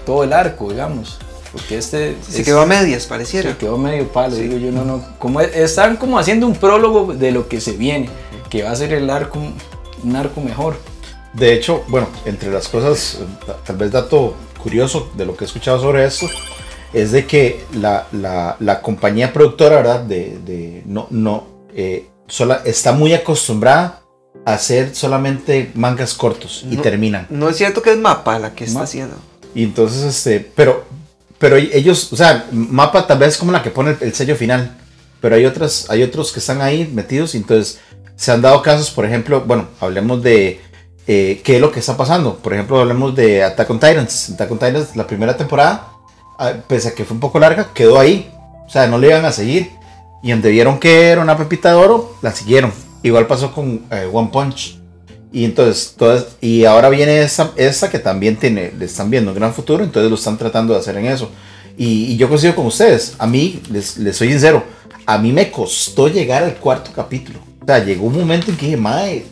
todo el arco, digamos. Porque este. Se es- quedó a medias, pareciera. se quedó medio palo, digo yo, no, no. Como es- están como haciendo un prólogo de lo que se viene, que va a ser el arco, un arco mejor. De hecho, bueno, entre las cosas, ta- tal vez dato curioso de lo que he escuchado sobre esto, es de que la, la- la compañía productora, ¿verdad? De, de- no, no, eh, sola, está muy acostumbrada a hacer solamente mangas cortos y No. terminan. No es cierto que es Mapa la que está Ma- haciendo. Y entonces, este, pero, pero ellos, o sea, Mapa tal vez es como la que pone el, el sello final, pero hay otras, hay otros que están ahí metidos y entonces se han dado casos, por ejemplo, bueno, hablemos de eh, qué es lo que está pasando. Por ejemplo, hablemos de Attack on Titans. Attack on Titans, la primera temporada, ah, pese a que fue un poco larga, quedó ahí. O sea, no le iban a seguir. Y donde vieron que era una pepita de oro, la siguieron. Igual pasó con eh, One Punch. Y entonces, todas, y ahora viene esta, esta que también tiene, le están viendo un gran futuro, entonces lo están tratando de hacer en eso. Y, yo coincido con ustedes, a mí, les, les soy sincero, a mí me costó llegar al cuarto capítulo. Sea, llegó un momento en que dije, mae,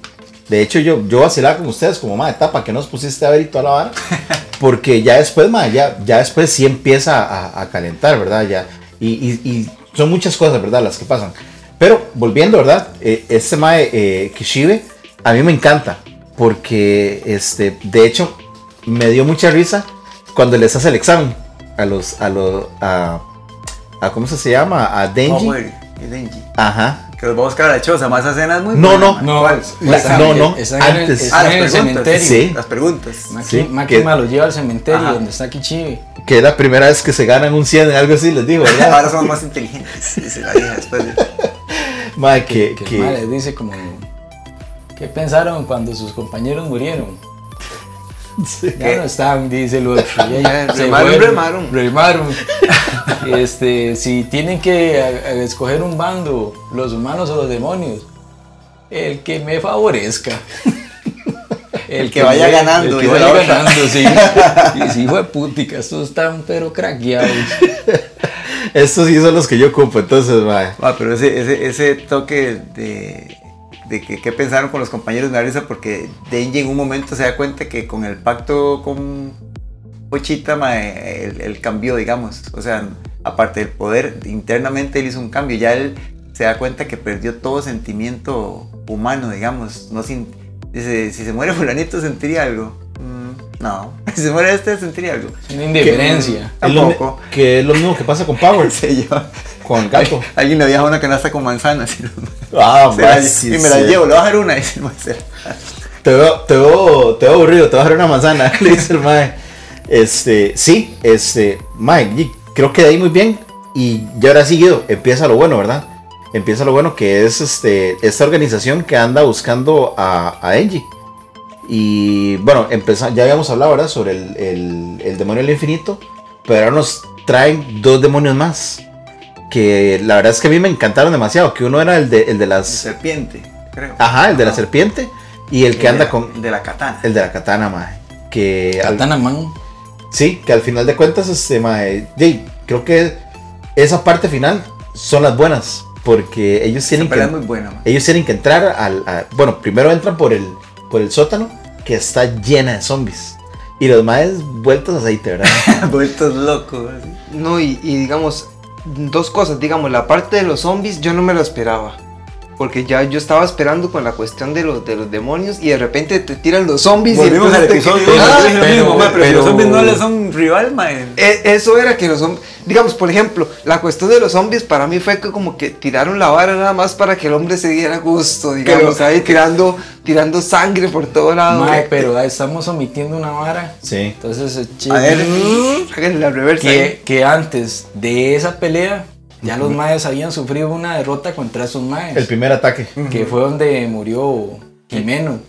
de hecho yo, yo vacilaba con ustedes como, mae, tapa, que nos pusiste a ver y toda la vara. Porque ya después, mae, ya, ya después sí empieza a, a calentar, ¿verdad? Ya, y, y- y son muchas cosas, ¿verdad? Las que pasan. Pero volviendo, ¿verdad? Eh, este Mae eh, Kishibe a mí me encanta porque, este, de hecho, me dio mucha risa cuando les hace el examen a los, a los, a, a ¿cómo se llama? A Denji. Power y Denji. Ajá. Que los va a buscar a la choza, más escena es muy No, buena, no. ¿Cuál? La- no, no, el- antes. están Ah, en el las preguntas. cementerio. Sí. Las preguntas. Maki- Sí, que- lo lleva al cementerio Ajá. donde está Kichibe. Que es la primera vez que se ganan un 100 en algo así, les digo, ¿verdad? Ahora somos más inteligentes, dice la hija después de... Mae, que, que, que- el les dice como ¿qué pensaron cuando sus compañeros murieron? Ya no estaban, dice el otro. Ya, se remaron, fueron, remaron. remaron. este, si tienen que a- a escoger un bando, los humanos o los demonios, el que me favorezca. El que vaya me- ganando, El que vaya ganando, sí. Y si fue putica, estos están pero craqueados. estos sí son los que yo ocupo, entonces, mae. Ah, pero ese, ese, ese toque de, de que qué pensaron con los compañeros me da risa porque Denji en un momento se da cuenta que con el pacto con pochita, mae, él, él cambió, digamos. O sea, aparte del poder, internamente él hizo un cambio. Ya él se da cuenta que perdió todo sentimiento humano, digamos. No sin, dice, si se muere fulanito, ¿sentiría algo? Mm, no. Si se muere este, ¿sentiría algo? Una indiferencia. Es lo mi- Tampoco. que es lo mismo que pasa con Power, sé yo. Con el gato. Alguien le viaja una canasta con manzanas y, Ah, la- sí, y me la sí. llevo, le voy a dejar una y dice, "Mae, se- Te veo, te veo, te veo aburrido, te voy a dar una manzana, le dice el mae. Este, sí, este, mae, creo que de ahí muy bien. Y ya ahora seguido, empieza lo bueno, ¿verdad? Empieza lo bueno que es este, esta organización que anda buscando a, a Engie. Y bueno, empeza- ya habíamos hablado, ¿verdad? Sobre el, el- el demonio del infinito. Pero ahora nos traen dos demonios más. Que la verdad es que a mí me encantaron demasiado. Que uno era el de, el de las... serpiente, creo. Ajá, el de la serpiente. Y el que El anda la- con... el de la katana. El de la katana, mae. Que al- Katana Man. sí, que al final de cuentas, este, mae, Jay, creo que esa parte final son las buenas. Porque ellos tienen que, muy buena, mae. ellos tienen que entrar al. a- bueno, primero entran por el, por el sótano, que está llena de zombies. Y los maes vueltos a aceite, ¿verdad? Vueltos locos. No, y, y digamos, dos cosas. Digamos, la parte de los zombies yo no me lo esperaba. Porque ya yo estaba esperando con la cuestión de los, de los demonios y de repente te tiran los zombies. y Volvimos al entonces te episodio. yo Ah, lo pero- mismo, pero, si pero- los zombies no le son rival, mae. E- Eso era que los zombies, digamos, por ejemplo, la cuestión de los zombies para mí fue que como que tiraron la vara nada más para que el hombre se diera gusto, digamos, ahí tirando, tirando sangre por todo lado. Mae, pero estamos omitiendo una vara. Sí. Entonces, eh, chi- A ver. Háganle la reversa. que, ahí. que antes de esa pelea, ya los maes habían sufrido una derrota contra esos maes. El primer ataque. que fue donde murió Jimeno.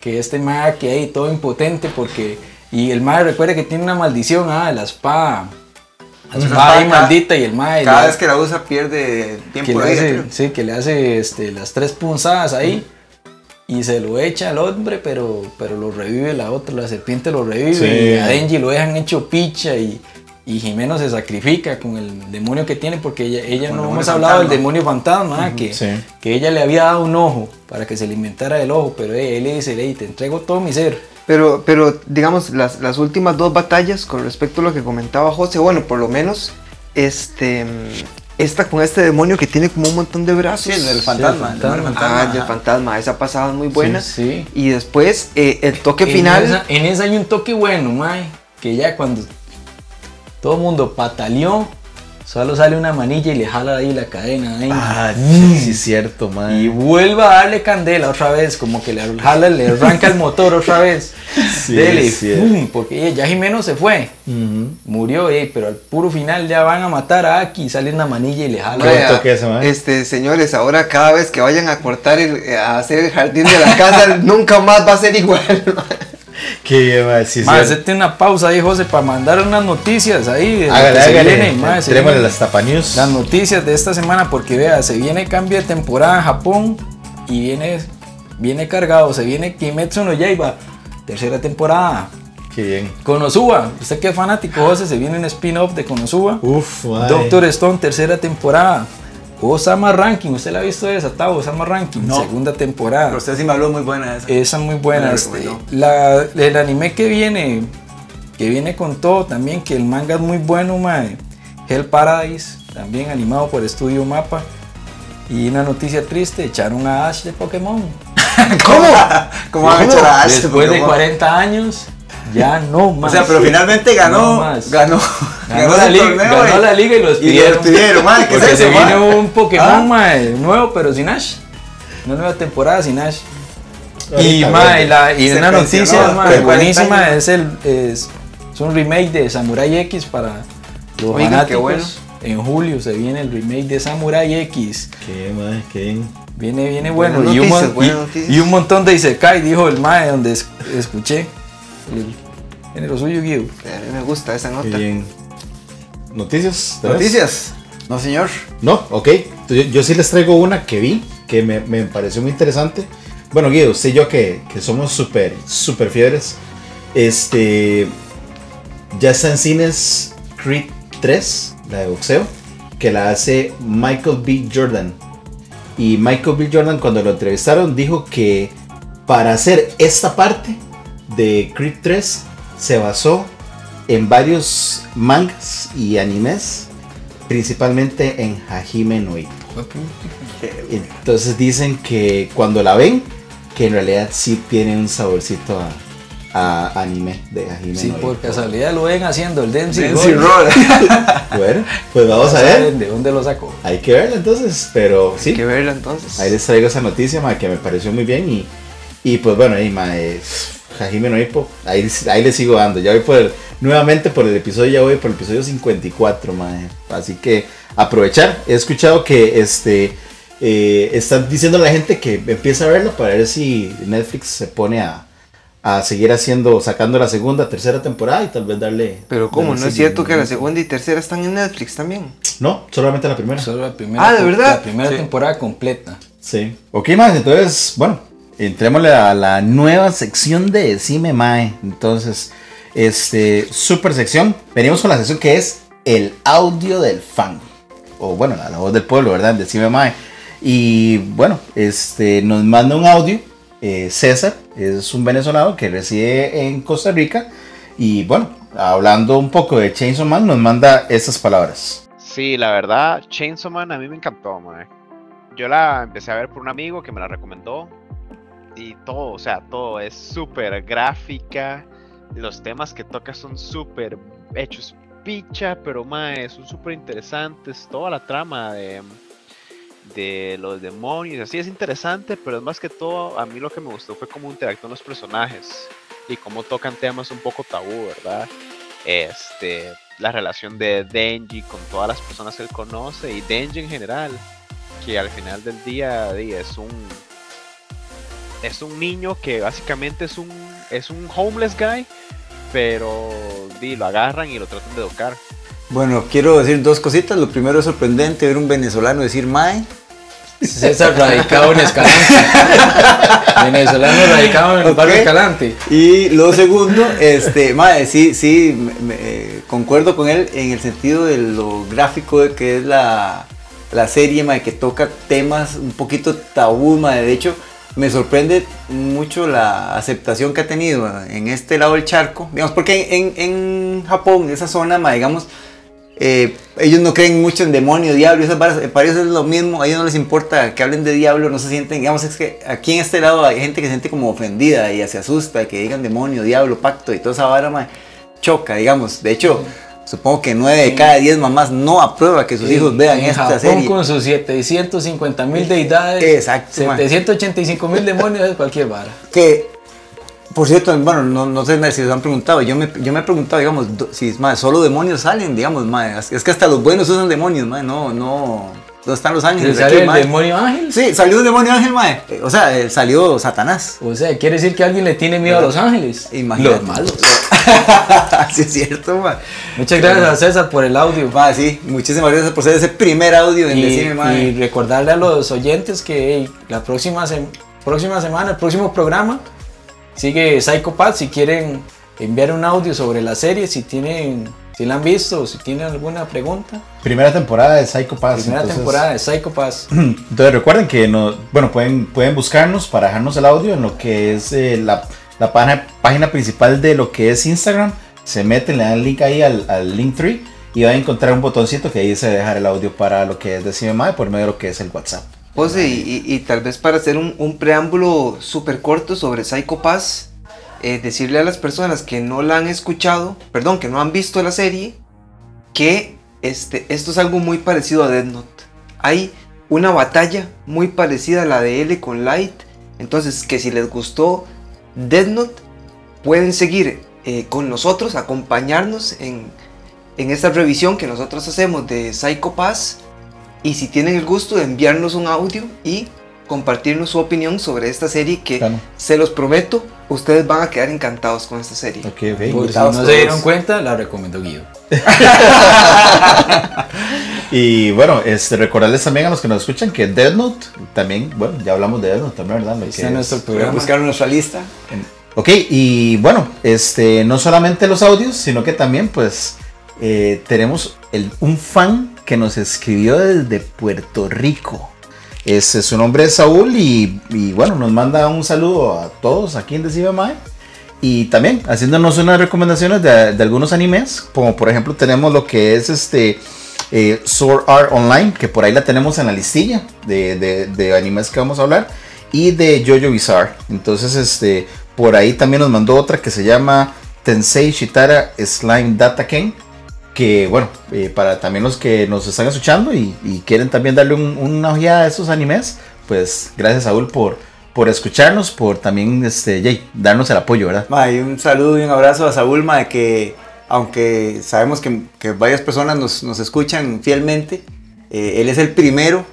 Que este mae que ahí todo impotente porque. Y el mae recuerda que tiene una maldición, ah, de la espada. La Esa espada ahí maldita y el mae. Cada vez que la usa pierde que tiempo le de hace, sí, que le hace este, las tres punzadas ahí. Y se lo echa al hombre, pero, pero lo revive la otra, la serpiente lo revive. Sí. Y a Denji lo dejan hecho picha y, y Jimeno se sacrifica con el demonio que tiene, porque ella, ella el no hemos hablado del fantasma. demonio fantasma, ah, que, sí. que ella le había dado un ojo para que se alimentara del ojo, pero eh, él le dice, "Ey, te entrego todo mi ser. Pero, pero digamos, las, las últimas dos batallas con respecto a lo que comentaba José, bueno, por lo menos, este, esta con este demonio que tiene como un montón de brazos. Sí, el del fantasma. el demonio fantasma. fantasma, Ah, el del fantasma, esa pasada muy buena. Sí. Y después, eh, el toque En final. esa, en esa hay un toque bueno, mae. Que ya cuando todo el mundo pataleó, solo sale una manilla y le jala ahí la cadena. ahí. Ah, sí, sí, cierto, mae. Y vuelve a darle candela otra vez, como que le jala, le arranca el motor otra vez. Sí, Dele, sí. ¡pum! porque ya Jimeno se fue, murió, eh, pero al puro final ya van a matar a Aki, sale una manilla y le jala. Toque ese, mae. este, señores, ahora cada vez que vayan a cortar, el- eh, a hacer el jardín de la casa, nunca más va a ser igual. Qué bien, sí, sí. una pausa ahí, José, para mandar unas noticias ahí. Hágale, hágale. viene- las tapa news. Las noticias de esta semana, porque vea, se viene cambio de temporada en Japón y viene, viene cargado, se viene Kimetsu no Yaiba, tercera temporada. Qué bien. Konosuba, usted es fanático, José, se viene un spin-off de Konosuba. Uf. Doctor Stone, tercera temporada. Osama Ranking, ¿usted la ha visto esa, Tao? Osama Ranking, No. segunda temporada. Pero usted sí me habló muy buena de esa. Esa muy buena. Este, la, el anime que viene, que viene con todo también, que el manga es muy bueno, mae. Hell Paradise, también animado por Estudio Mapa. Y una noticia triste, echaron a Ash de Pokémon. ¿Cómo? ¿Cómo van a echar a Ash? Después de Pokémon? 40 años, ya no O más. sea, pero finalmente ganó. No más. ganó. Ganó, la, liga, torneo ganó y- la liga y los Y pidieron. los pidieron, mae, ¿qué es Porque eso, se mae? viene un Pokémon Ah. nuevo, pero sin Ash. Una nueva temporada sin Ash. Y, verde. la- y una noticia 40 buenísima es, el, es, es un remake de Samurai X para los Oigan, qué fanáticos. bueno. En julio se viene el remake de Samurai X. Qué, mae, qué bien. Viene, viene bueno. Y, un, y- y montón de Isekai, dijo el Mae, donde es- escuché. El género suyo, Guido. A mí me gusta esa nota. bien. ¿Noticias? ¿Noticias? No, señor. No, ok. Yo, yo sí les traigo una que vi, que me, me pareció muy interesante. Bueno, Guido, usted y yo que, que somos súper, súper fiebres. Este. Ya está en cines Creed 3, la de boxeo, que la hace Michael B. Jordan. Y Michael B. Jordan, cuando lo entrevistaron, dijo que para hacer esta parte de Creed 3 se basó en varios mangas y animes, principalmente en Hajime no Ippo. Entonces dicen que cuando la ven, que en realidad sí tiene un saborcito a, a anime de Hajime Sí, no por Ippo. casualidad lo ven haciendo el Dempsey Roll. Bueno, pues vamos a ver. ¿De dónde lo sacó? Hay que verla entonces, pero sí. Hay que verla entonces. Ahí les traigo esa noticia, ma, que me pareció muy bien y, y pues bueno, ahí, ma, eh, Hajime no Ippo, ahí, ahí le sigo dando. Ya voy por el, nuevamente por el episodio, ya voy por el episodio 54, ma, eh. Así que aprovechar. He escuchado que este eh, están diciendo a la gente que empieza a verlo para ver si Netflix se pone a, a seguir haciendo, sacando la segunda, tercera temporada y tal vez darle. Pero ¿cómo? darle ¿No es cierto que la segunda y tercera están en Netflix también? No, solamente la primera. Solo la primera, Ah, ¿de verdad? La primera Sí. temporada completa. Sí. Ok, más, entonces, bueno, entrémosle a la nueva sección de Decime Mae. Entonces, este, super sección. Venimos con la sección que es el audio del fan. O bueno, la, voz del pueblo, ¿verdad? Decime Mae. Y bueno, este, nos manda un audio. eh, César es un venezolano que reside en Costa Rica. Y bueno, hablando un poco de Chainsaw Man, nos manda estas palabras. Sí, la verdad, Chainsaw Man a mí me encantó, mae. Yo la empecé a ver por un amigo que me la recomendó. Y todo, o sea, todo es súper gráfica. Los temas que toca son súper hechos picha, pero mae, son súper interesantes. Toda la trama de, de los demonios, así es interesante, pero más que todo, a mí lo que me gustó fue cómo interactúan los personajes y cómo tocan temas un poco tabú, ¿verdad? Este, la relación de Denji con todas las personas que él conoce y Denji en general, que al final del día es un es un niño que básicamente es un es un homeless guy, pero di, lo agarran y lo tratan de educar. Bueno, quiero decir dos cositas. Lo primero es sorprendente ver un venezolano decir Mae. César radicado en Escalante. Venezolano radicado en el barrio Ok. Escalante. Y lo segundo, este, Mae, sí, sí, me- me- eh, concuerdo con él en el sentido de lo gráfico de que es la, la serie, Mae, que toca temas un poquito tabú, Mae. De hecho, me sorprende mucho la aceptación que ha tenido en este lado del charco. Digamos, porque en, en Japón, esa zona, digamos, eh, ellos no creen mucho en demonio, diablo, esas varas, eh, para ellos es lo mismo, a ellos no les importa que hablen de diablo, no se sienten, digamos, es que aquí en este lado hay gente que se siente como ofendida y se asusta, que digan demonio, diablo, pacto y toda esa vara, choca, digamos, de hecho, supongo que 9 de cada 10 mamás no aprueba que sus hijos vean en esta Japón serie. con sus 750 mil deidades, Exacto, man. 785 mil demonios es cualquier vara. Que, por cierto, bueno, no, no sé si se han preguntado, yo me, yo me he preguntado, digamos, si mae, solo demonios salen, digamos, mae, es que hasta los buenos usan demonios, mae, no, no, ¿dónde están los ángeles? ¿Sale Aquí, el mae. demonio ángel? Sí, salió un demonio ángel, mae. O sea, eh, salió Satanás. O sea, quiere decir que alguien le tiene miedo a los ángeles. Imagínate. Los malos. sí, es cierto, mae. Muchas gracias a César por el audio. Mae, sí, muchísimas gracias por ser ese primer audio en Y, Decime, mae. y recordarle a los oyentes que hey, la próxima, sem- próxima semana, el próximo programa, sigue Psychopath. Si quieren enviar un audio sobre la serie, si tienen, si la han visto o si tienen alguna pregunta. Primera temporada de Psycho Pass. Primera entonces- temporada de Psychopath. Entonces recuerden que no, bueno, pueden, pueden buscarnos para dejarnos el audio en lo que es eh, la, la página, página principal de lo que es Instagram. Se meten, le dan link ahí al, al link tree y van a encontrar un botoncito que dice dejar el audio para lo que es Decime Mae por medio de lo que es el WhatsApp. José, y, y- y tal vez para hacer un, un preámbulo súper corto sobre Psycho Pass, eh, decirle a las personas que no la han escuchado, perdón, que no han visto la serie, que este, esto es algo muy parecido a Death Note. Hay una batalla muy parecida a la de L con Light, entonces que si les gustó Death Note, pueden seguir eh, con nosotros, acompañarnos en, en esta revisión que nosotros hacemos de Psycho Pass. Y si tienen el gusto de enviarnos un audio y compartirnos su opinión sobre esta serie que Claro. se los prometo, ustedes van a quedar encantados con esta serie. Ok, ok. Por si no todos. se dieron cuenta, la recomiendo Guido. Y bueno, este, recordarles también a los que nos escuchan que Death Note, también, bueno, ya hablamos de Death Note también, ¿verdad? Lo que nuestro programa. buscar nuestra lista. Ok, y bueno, este, no solamente los audios, sino que también pues eh, tenemos el- un fan que nos escribió desde Puerto Rico. Este, su nombre es Saúl y, y, bueno, nos manda un saludo a todos aquí en Decime Mae. y también haciéndonos unas recomendaciones de, de algunos animes, como por ejemplo tenemos lo que es este eh, Sword Art Online, que por ahí la tenemos en la listilla de, de- de animes que vamos a hablar, y de Jojo Bizarre. Entonces, este, por ahí también nos mandó otra que se llama Tensei Shitara Slime Data Ken, que bueno, eh, para también los que nos están escuchando y, quieren también darle un- una ojeada a esos animes, pues gracias Saúl por, por escucharnos, por también este, Jay, darnos el apoyo, ¿verdad? Ma, un saludo y un abrazo a Saúl, ma, que aunque sabemos que, que varias personas nos, nos escuchan fielmente, eh, él es el primero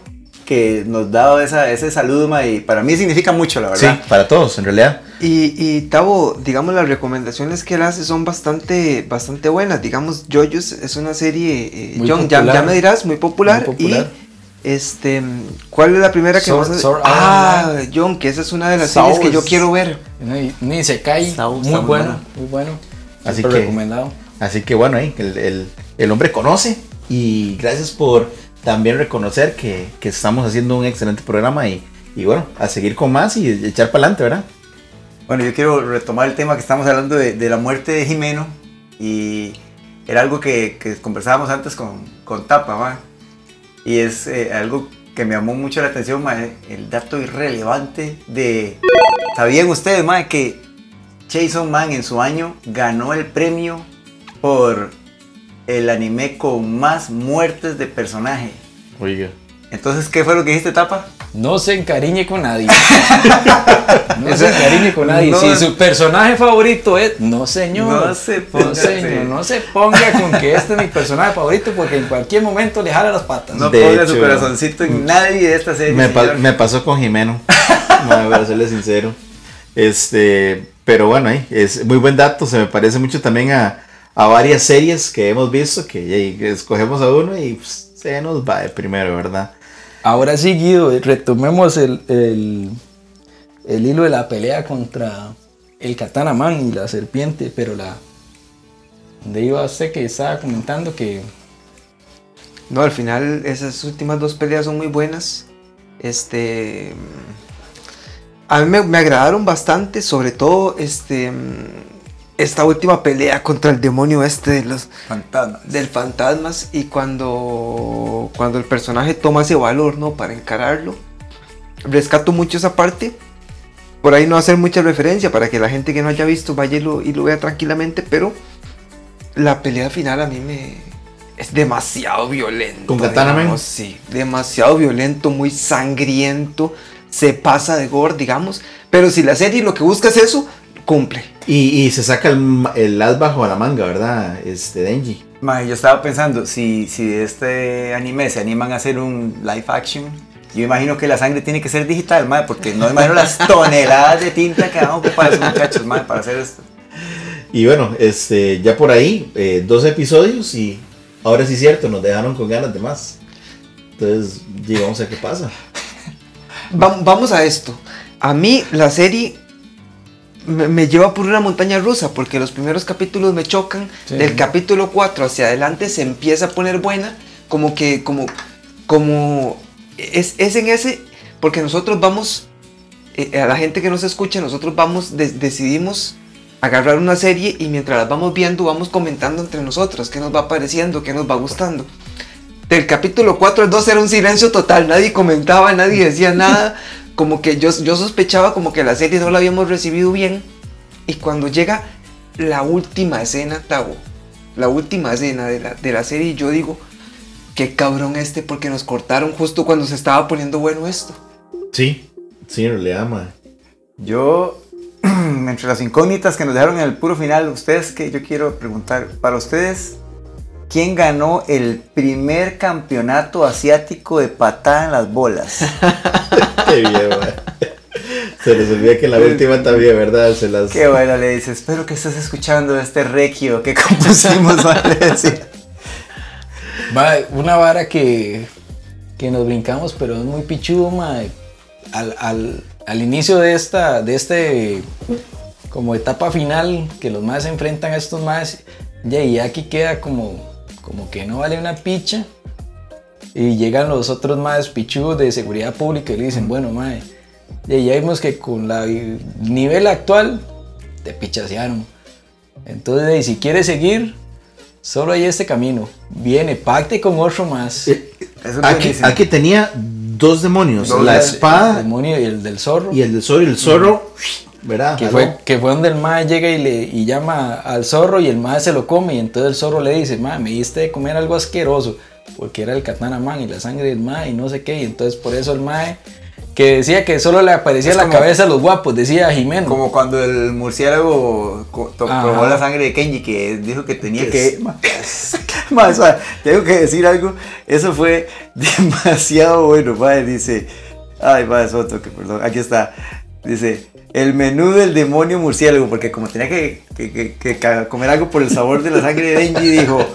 que nos da esa, ese saludo, ma, y para mí significa mucho, la Sí, verdad. para todos, en realidad. Y, y Tavo, digamos, las recomendaciones que él hace son bastante, bastante buenas. Digamos, Jojo's es una serie, eh, Muy John, ya, popular. ya me dirás, muy popular. Muy popular. Y, este, ¿cuál es la primera que Sword- vas a Art Ah, John, que esa es una de las series que yo quiero ver. Ni, ni se cae. Está- muy está muy bueno, muy bueno. Así que- recomendado. Así que bueno, ahí el, el- el hombre conoce y gracias por también reconocer que, que estamos haciendo un excelente programa y, y bueno, a seguir con más y echar para adelante, ¿verdad? Bueno, yo quiero retomar el tema que estamos hablando de, de la muerte de Jimeno y era algo que, conversábamos antes con, con Tapa, ma, y es eh, algo que me llamó mucho la atención, ma, eh, el dato irrelevante de... ¿Sabían ustedes, ma, que Jason Man en su año ganó el premio por el anime con más muertes de personaje? Oiga. Entonces, ¿qué fue lo que dijiste, Tapa? No se encariñe con nadie. no se encariñe con nadie. No. si su personaje favorito es. No, señor. No se ponga No, señor. No se ponga con que este es mi personaje favorito porque en cualquier momento le jala las patas. No De ponga su corazoncito en nadie de esta serie. Me, pa- señor. me pasó con Jimeno, ma, para serle sincero. Este, pero bueno, ahí es muy buen dato, se me parece mucho también a, a varias series que hemos visto que escogemos a uno y pues, se nos va de primero, ¿verdad? Ahora sí, Guido, retomemos el, el, el hilo de la pelea contra el Katana Man y la serpiente, pero la. ¿Dónde iba usted que estaba comentando que. No, al final esas últimas dos peleas son muy buenas. Este. A mí me, me agradaron bastante, sobre todo este. Esta última pelea contra el demonio este de los, Fantasmas. del fantasmas y cuando cuando el personaje toma ese valor no para encararlo rescato mucho esa parte. Por ahí no hacer mucha referencia para que la gente que no haya visto vaya y lo, y lo vea tranquilamente pero la pelea final a mí me es demasiado violento ¿Con Katana sí demasiado violento muy sangriento se pasa de gore digamos pero si la serie lo que busca es eso cumple Y, y se saca el, el as bajo la manga, ¿verdad? Este Denji. Mae, yo estaba pensando, si, si de este anime se animan a hacer un live action, yo imagino que la sangre tiene que ser digital, mae, porque no imagino las toneladas de tinta que van a ocupar esos muchachos, mae, para hacer esto. Y bueno, este, ya por ahí, eh, dos episodios y ahora sí es cierto, nos dejaron con ganas de más. Entonces, ya vamos a ver qué pasa. Va- vamos a esto. A mí la serie me, me lleva por una montaña rusa porque los primeros capítulos me chocan. Sí. Del capítulo 4 hacia adelante se empieza a poner buena. Como que, como, como, es, es en ese, porque nosotros vamos, eh, a la gente que nos escucha, nosotros vamos, de- decidimos agarrar una serie y mientras las vamos viendo vamos comentando entre nosotros qué nos va pareciendo, qué nos va gustando. Del capítulo 4 al 2 era un silencio total, nadie comentaba, nadie decía nada, como que yo, yo sospechaba como que la serie no la habíamos recibido bien y cuando llega la última escena, Tavo, la última escena de la, de la serie, yo digo, qué cabrón este porque nos cortaron justo cuando se estaba poniendo bueno esto. Sí, sí, realidad, mae. Yo, entre las incógnitas que nos dejaron en el puro final, ustedes que yo quiero preguntar, para ustedes, ¿quién ganó el primer campeonato asiático de patada en las bolas? Qué bien. Se les olvida que en la última también, ¿verdad? Se las... Qué bueno, le dice, espero que estés escuchando este requio que compusimos, mae", le decía. Va, una vara que, que nos brincamos, pero es muy pichudo, mae. Al, al, al inicio de esta, de este, como etapa final, que los más se enfrentan a estos más, ya, y aquí queda como, como que no vale una picha. Y llegan los otros más pichudos de seguridad pública y le dicen, bueno, mae, ya, ya vimos que con la- el nivel actual te pichasearon. Entonces, si quieres seguir, solo hay este camino. Viene, pacte con otro más. Eh, Aquí, tenía dos demonios, Dos, la el- El espada demonio y el del zorro. y el del zorro. Y el zorro, ¿verdad? Que fue, que fue donde el mae llega y le y llama al zorro y el mae se lo come y entonces el zorro le dice, mae, me diste de comer algo asqueroso porque era el katana man y la sangre del mae y no sé qué y entonces por eso el mae que decía que solo le aparecía la cabeza a los guapos, decía Jimeno. Como cuando el murciélago co- to- Ajá. probó la sangre de Kenji, que dijo que tenía Que Más, o sea, tengo que decir algo. Eso fue demasiado bueno, madre. Dice. Ay, va, es otro que perdón. Aquí está. Dice. El menú del demonio murciélago, porque como tenía que, que- que- que comer algo por el sabor de la sangre de Denji, dijo: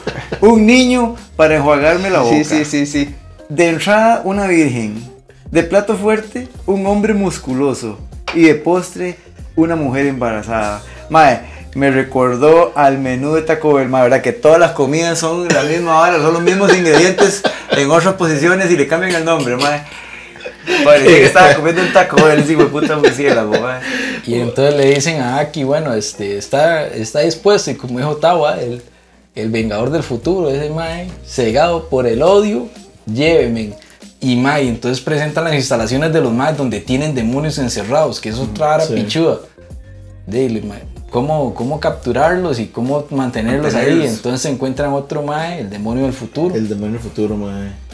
Un niño para enjuagarme la boca. Sí, sí, sí, sí. De entrada, una virgen. De plato fuerte, un hombre musculoso. Y de postre, una mujer embarazada. Mae, me recordó al menú de Taco Bell, mae, ¿verdad? Que todas las comidas son la misma hora, son los mismos ingredientes en otras posiciones y le cambian el nombre, mae. Parecía que estaba comiendo un Taco ese hijo de puta murciélago. Y entonces le dicen a Aki, bueno, este, está, está dispuesto, y como dijo Tawa, el, el vengador del futuro, ese Mae, cegado por el odio, lléveme. Y Mae, entonces presentan las instalaciones de los Mae donde tienen demonios encerrados, que es otra vara sí. pichuda. Dile, Mae, ¿cómo, cómo capturarlos y cómo mantenerlos, ahí. Mantenerlos. Entonces se encuentran otro Mae, el demonio del futuro. El demonio del futuro, mae.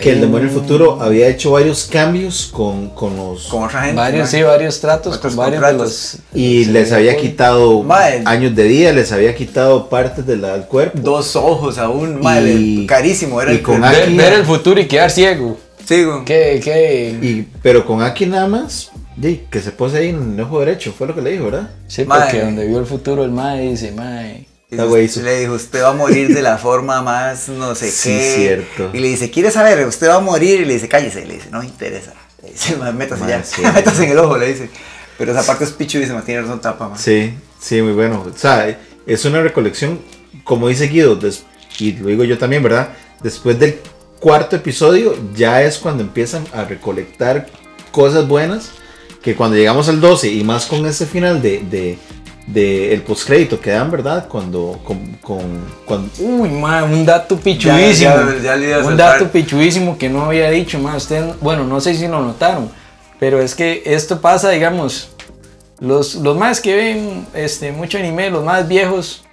Que el demonio del futuro había hecho varios cambios con, con los... Con otra gente. Varios, sí, varios tratos con varios de los. Y les había quitado años de día, les había quitado partes del del cuerpo. Dos ojos aún, mae, Y- carísimo. Era y el con el- Aki- Ver, ver el futuro y quedar ciego. Güey. ¿Qué, qué? Y, pero con Aki nada más, di, que se pose ahí en el ojo derecho, fue lo que le dijo, ¿verdad? Sí, porque donde vio el futuro el mae dice, mae, Güey, su- Le dijo, usted va a morir de la forma más no sé Sí, qué. cierto. Y le dice, ¿quiere saber? Usted va a morir. Y le dice, cállese. Y le dice, no me interesa. Le dice, "Ma, métase ya. sí. métase en el ojo, le dice. Pero esa parte es pichu y dice, tiene razón, tapa, ma. Sí, sí, muy bueno. O sea, es una recolección, como dice Guido, des- y lo digo yo también, ¿verdad? Después del cuarto episodio ya es cuando empiezan a recolectar cosas buenas, que cuando llegamos al 12 y más con ese final de, de, de el postcrédito que dan, ¿verdad? Cuando, con, con- cuando uy, un dato pichuísimo. Ya- ya- ya le iba a un dato pichuísimo que no había dicho. Usted, bueno, no sé si lo notaron, pero es que esto pasa, digamos, los, los más que ven este, mucho anime, los más viejos,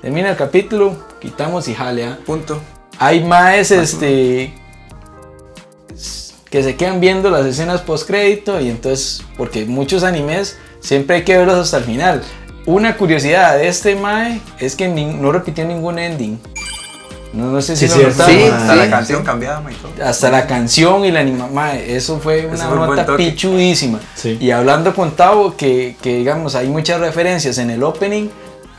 termina el capítulo, quitamos y jale, ¿ah? Punto. Hay más este que se quedan viendo las escenas post crédito y entonces porque muchos animes siempre hay que verlos hasta el final. Una curiosidad de este mae es que ni- no repitió ningún ending. No, no sé si Sí, lo cierto. notaron. Sí, Hasta sí, la canción cambiada, ma, y todo. Hasta la canción y la anima, mae, eso fue una fue un buen nota toque. pichudísima. Sí. Y hablando con Tavo, que, que digamos hay muchas referencias en el opening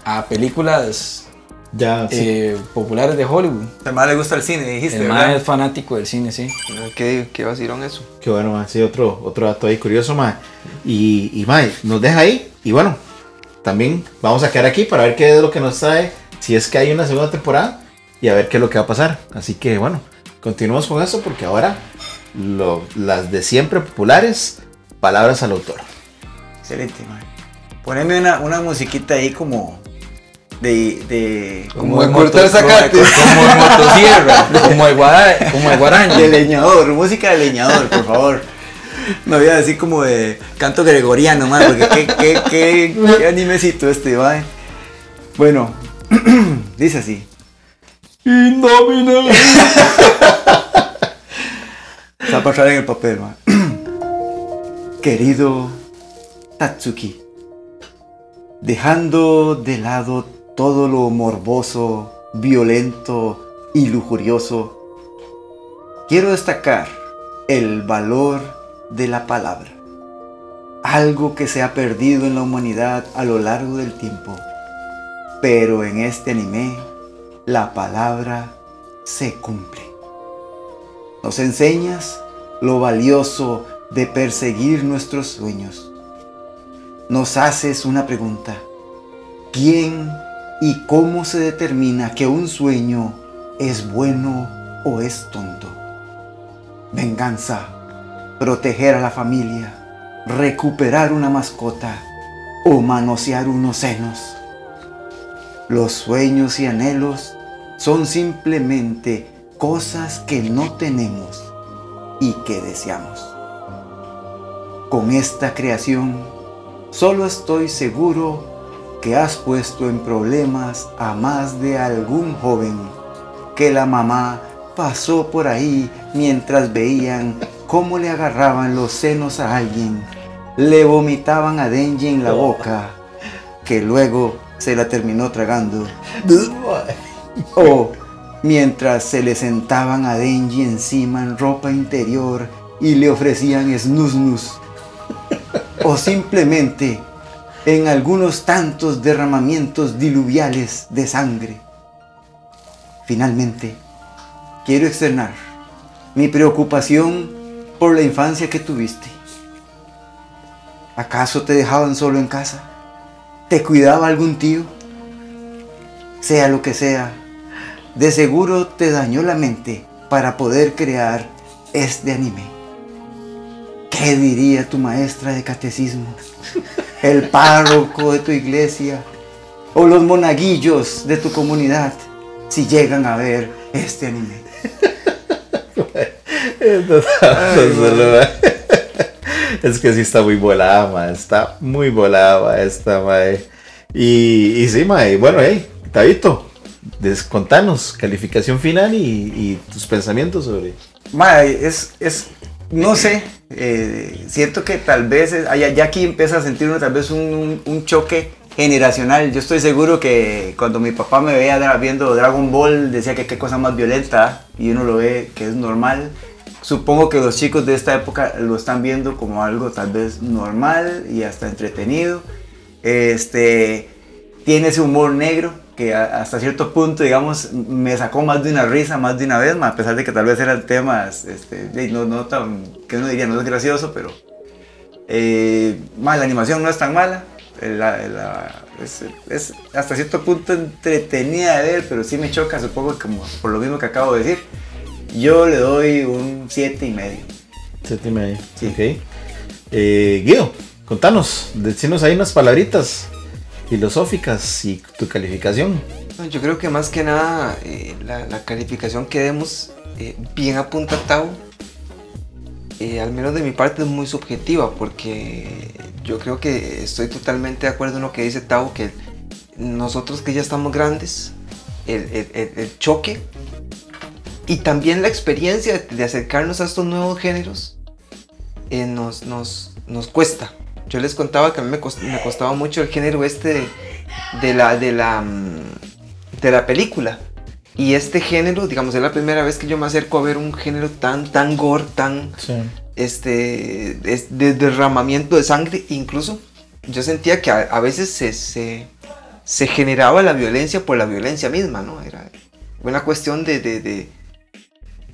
a películas ya... sí. eh, populares de Hollywood. Al ma le gusta el cine, dijiste, El mae es fanático del cine, sí. ¿Qué, qué vacilón eso? Qué bueno, ma, sí, otro, otro dato ahí curioso, ma. Y, y nos deja ahí. Y bueno, también vamos a quedar aquí para ver qué es lo que nos trae, si es que hay una segunda temporada, y a ver qué es lo que va a pasar. Así que bueno, continuamos con eso porque ahora lo- las de siempre populares, palabras al autor. Excelente, ma. Poneme una, una musiquita ahí como de... de Como de cortar zacate. Como de motosierra, como de, guara- como de guaraña. De leñador, música de leñador, por favor. No voy a decir como de canto gregoriano, man, porque qué, qué, qué, qué animecito este, va. Bueno, dice así. Se va a pasar en el papel, man. Querido Tatsuki, dejando de lado todo lo morboso, violento y lujurioso, quiero destacar el valor de la palabra. Algo que se ha perdido en la humanidad a lo largo del tiempo. Pero en este anime, la palabra se cumple. Nos enseñas lo valioso de perseguir nuestros sueños. Nos haces una pregunta. ¿Quién y cómo se determina que un sueño es bueno o es tonto? Venganza, proteger a la familia, recuperar una mascota, o manosear unos senos. Los sueños y anhelos son simplemente cosas que no tenemos y que deseamos. Con esta creación, solo estoy seguro que has puesto en problemas a más de algún joven que la mamá pasó por ahí mientras veían cómo le agarraban los senos a alguien, le vomitaban a Denji en la boca, que luego se la terminó tragando. O mientras se le sentaban a Denji encima en ropa interior y le ofrecían snus O simplemente en algunos tantos derramamientos diluviales de sangre. Finalmente, quiero externar mi preocupación por la infancia que tuviste. ¿Acaso te dejaban solo en casa? ¿Te cuidaba algún tío? Sea lo que sea, de seguro te dañó la mente para poder crear este anime. ¿Qué diría tu maestra de catecismo? ¿El párroco de tu iglesia? ¿O los monaguillos de tu comunidad si llegan a ver este anime? es que sí está muy volada, ma. Está muy volada esta, ma. Y, y sí, ma. Y bueno, hey, Tabito, contanos calificación final y, tus pensamientos sobre. Es, es, no sé, eh, siento que tal vez, ya aquí empieza a sentir uno tal vez un, un, choque generacional. Yo estoy seguro que cuando mi papá me veía viendo Dragon Ball decía que qué cosa más violenta y uno lo ve que es normal supongo que los chicos de esta época lo están viendo como algo tal vez normal y hasta entretenido. Este, tiene ese humor negro que hasta cierto punto, digamos, me sacó más de una risa, más de una vez, a pesar de que tal vez eran temas, este, no, no tan, que uno diría, no es gracioso, pero eh, la animación no es tan mala. es, es, hasta cierto punto entretenida de ver, pero sí me choca, supongo, como por lo mismo que acabo de decir. Yo le doy un 7 y medio. 7 y medio. Sí. Ok. Eh, Guido, contanos, decinos ahí unas palabritas filosóficas y tu calificación. Yo creo que más que nada eh, la, calificación que demos eh, bien apunta Tau. Eh, al menos de mi parte es muy subjetiva porque yo creo que estoy totalmente de acuerdo en lo que dice Tau, que nosotros que ya estamos grandes, el, el, el choque y también la experiencia de acercarnos a estos nuevos géneros eh, nos, nos, nos, cuesta. Yo les contaba que a mí me, costaba mucho el género este de, la, de, la, mm, de la película. Y este género, digamos, es la primera vez que yo me acerco a ver un género tan, tan gore, tan este, de, derramamiento de sangre. Incluso yo sentía que a, veces se, se, se, generaba la violencia por la violencia misma, ¿no? Era una cuestión de, de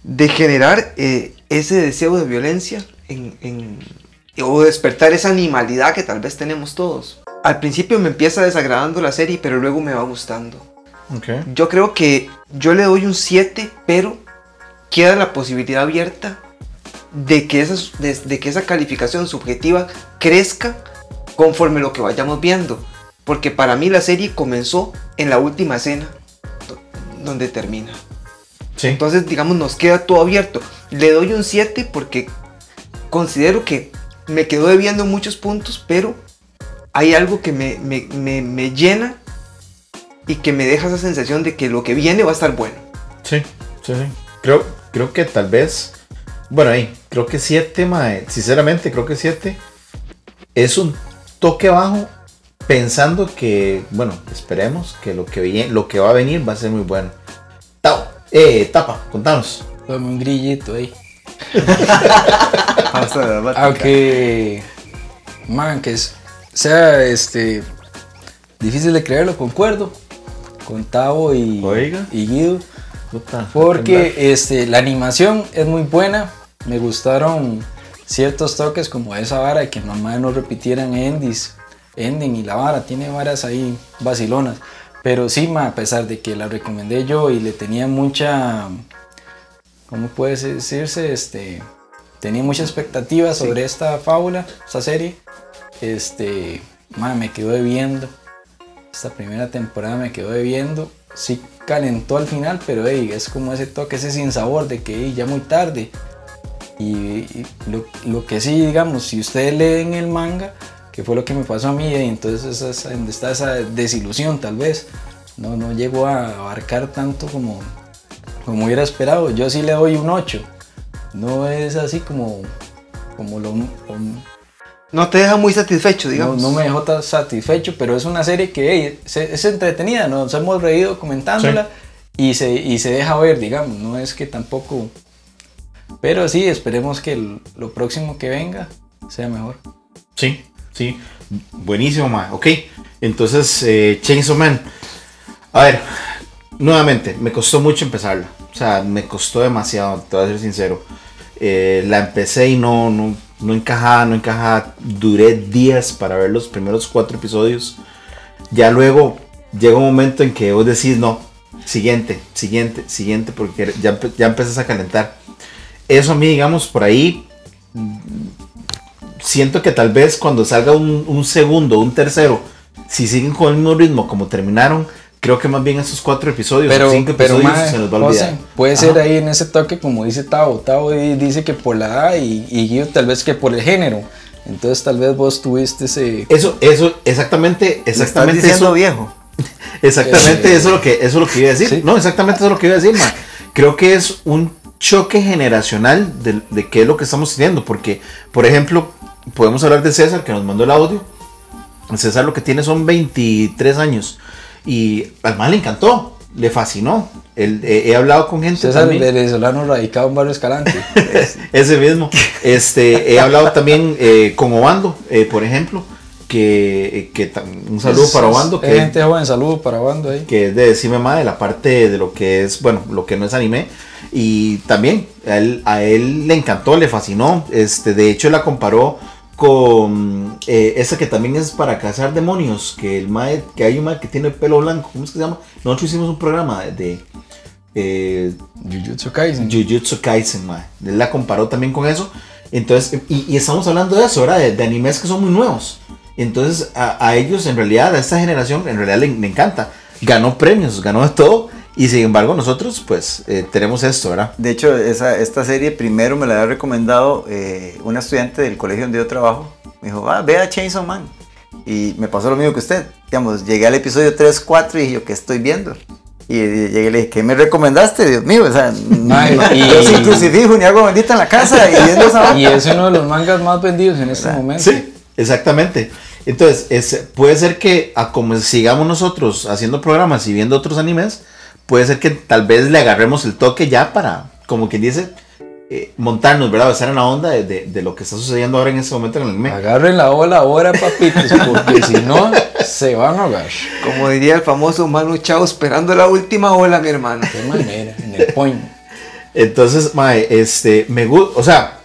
de generar eh, ese deseo de violencia en, o despertar esa animalidad que tal vez tenemos todos. Al principio me empieza desagradando la serie, pero luego me va gustando. Yo creo que yo le doy un 7, pero queda la posibilidad abierta de que, esa, de, que esa calificación subjetiva crezca conforme lo que vayamos viendo. Porque para mí la serie comenzó en la última escena donde termina. Entonces, digamos, nos queda todo abierto. Le doy un 7 porque considero que me quedó debiendo muchos puntos, pero hay algo que me, me, llena y que me deja esa sensación de que lo que viene va a estar bueno. Sí, sí, sí. Creo, creo que tal vez, bueno, ahí, creo que 7, sinceramente, creo que 7 es un toque bajo pensando que, bueno, esperemos que lo que, lo que va a venir va a ser muy bueno. Tao. Eh, tapa, contanos. Dame un grillito ahí. Aunque, man, que sea este difícil de creerlo, concuerdo con Tavo y, y Guido. porque este, la animación es muy buena. Me gustaron ciertos toques como esa vara que mamá no repitieran endis, ending y la vara. Tiene varas ahí vacilonas. Pero sí, ma, a pesar de que la recomendé yo y le tenía mucha, ¿cómo puede decirse? Este, tenía mucha expectativa sobre esta fábula, esta serie. Este, ma, me quedó debiendo. Esta primera temporada me quedó debiendo. Sí calentó al final, pero ey, es como ese toque, ese sin sabor de que ey, ya muy tarde. Y, y lo, lo que sí, digamos, si ustedes leen el manga, que fue lo que me pasó a mí, y entonces esa es donde está esa desilusión tal vez. No, no llegó a abarcar tanto como, como hubiera esperado. Yo sí le doy un 8. No es así como, como lo... como- No te deja muy satisfecho, no, digamos. no me dejó tan satisfecho, pero es una serie que hey, se- es entretenida, nos hemos reído comentándola y, se, y se deja ver, digamos, no es que tampoco... Pero sí, esperemos que el- lo próximo que venga sea mejor. Sí, sí. Buenísimo, ma. Ok. Entonces, eh, Chainsaw Man. A ver, nuevamente, me costó mucho empezarla. O sea, me costó demasiado, te voy a ser sincero. Eh, la empecé y no, no, no encajaba, no encajaba. Duré días para ver los primeros cuatro episodios. Ya luego llega un momento en que vos decís, no, siguiente, siguiente, siguiente, porque ya, ya empezás a calentar. Eso a mí, digamos, por ahí siento que tal vez cuando salga un, un segundo, un tercero, si siguen con el mismo ritmo como terminaron, creo que más bien esos cuatro episodios, Pero, cinco pero episodios mae, se nos va a José, olvidar. puede Ajá. ser ahí en ese toque, como dice Tavo. Tavo di- dice que por la edad y, y Guido tal vez que por el género. Entonces tal vez vos tuviste ese... Eso, eso, exactamente, ¿Me estás exactamente diciendo eso. viejo? Exactamente Eh, eso es lo que eso es lo que iba a decir. sí. No, exactamente eso es lo que iba a decir, ma. Creo que es un choque generacional de, de qué es lo que estamos teniendo. Porque, por ejemplo, podemos hablar de César que nos mandó el audio. César lo que tiene son 23 años. Y al mal le encantó, le fascinó. Él- he, he hablado con gente César también. venezolano radicado en Barrio Escalante. Ese mismo. Este, he hablado también eh, con Obando, eh, por ejemplo. Que, que tam- un saludo Es- para Obando. Que, gente joven, saludo para Obando ahí. que es de Decime Mae, la parte de lo que es, bueno, lo que no es anime. Y también a él, a él le encantó, le fascinó. Este, de hecho, la comparó con eh, esa que también es para cazar demonios. Que el mae, que hay un mae que tiene el pelo blanco. ¿Cómo es que se llama? Nosotros hicimos un programa de, de, eh, Jujutsu Kaisen. Jujutsu Kaisen, mae. Él la comparó también con eso. Entonces, y, y estamos hablando de eso, ¿verdad? De, de animes que son muy nuevos. Entonces, a, a ellos, en realidad, a esta generación, en realidad le, le encanta. Ganó premios, ganó de todo. Y sin embargo, nosotros, pues, eh, tenemos esto, ¿verdad? De hecho, esa, esta serie primero me la había recomendado eh, una estudiante del colegio donde yo trabajo. Me dijo, ah, ve a Chainsaw Man. Y me pasó lo mismo que usted. Digamos, llegué al episodio 3, 4 y dije, yo, ¿qué estoy viendo? Y llegué y le dije, ¿qué me recomendaste? Dios mío, o sea, Mae, y- yo sin crucifijo ni agua bendita en la casa y viendo. Y es uno de los mangas más vendidos en este ¿Verdad? momento. Sí, exactamente. Entonces, es- puede ser que, a como sigamos nosotros haciendo programas y viendo otros animes, puede ser que tal vez le agarremos el toque ya para, como quien dice, eh, montarnos, ¿verdad? Estar en la onda de, de- de lo que está sucediendo ahora en este momento en el anime. Agarren la ola ahora, papitos, porque si no, se van a ahogar. Como diría el famoso Manu Chao, esperando la última ola, mi hermano. De manera, en el point. Entonces, mae, este, me gusta, o sea,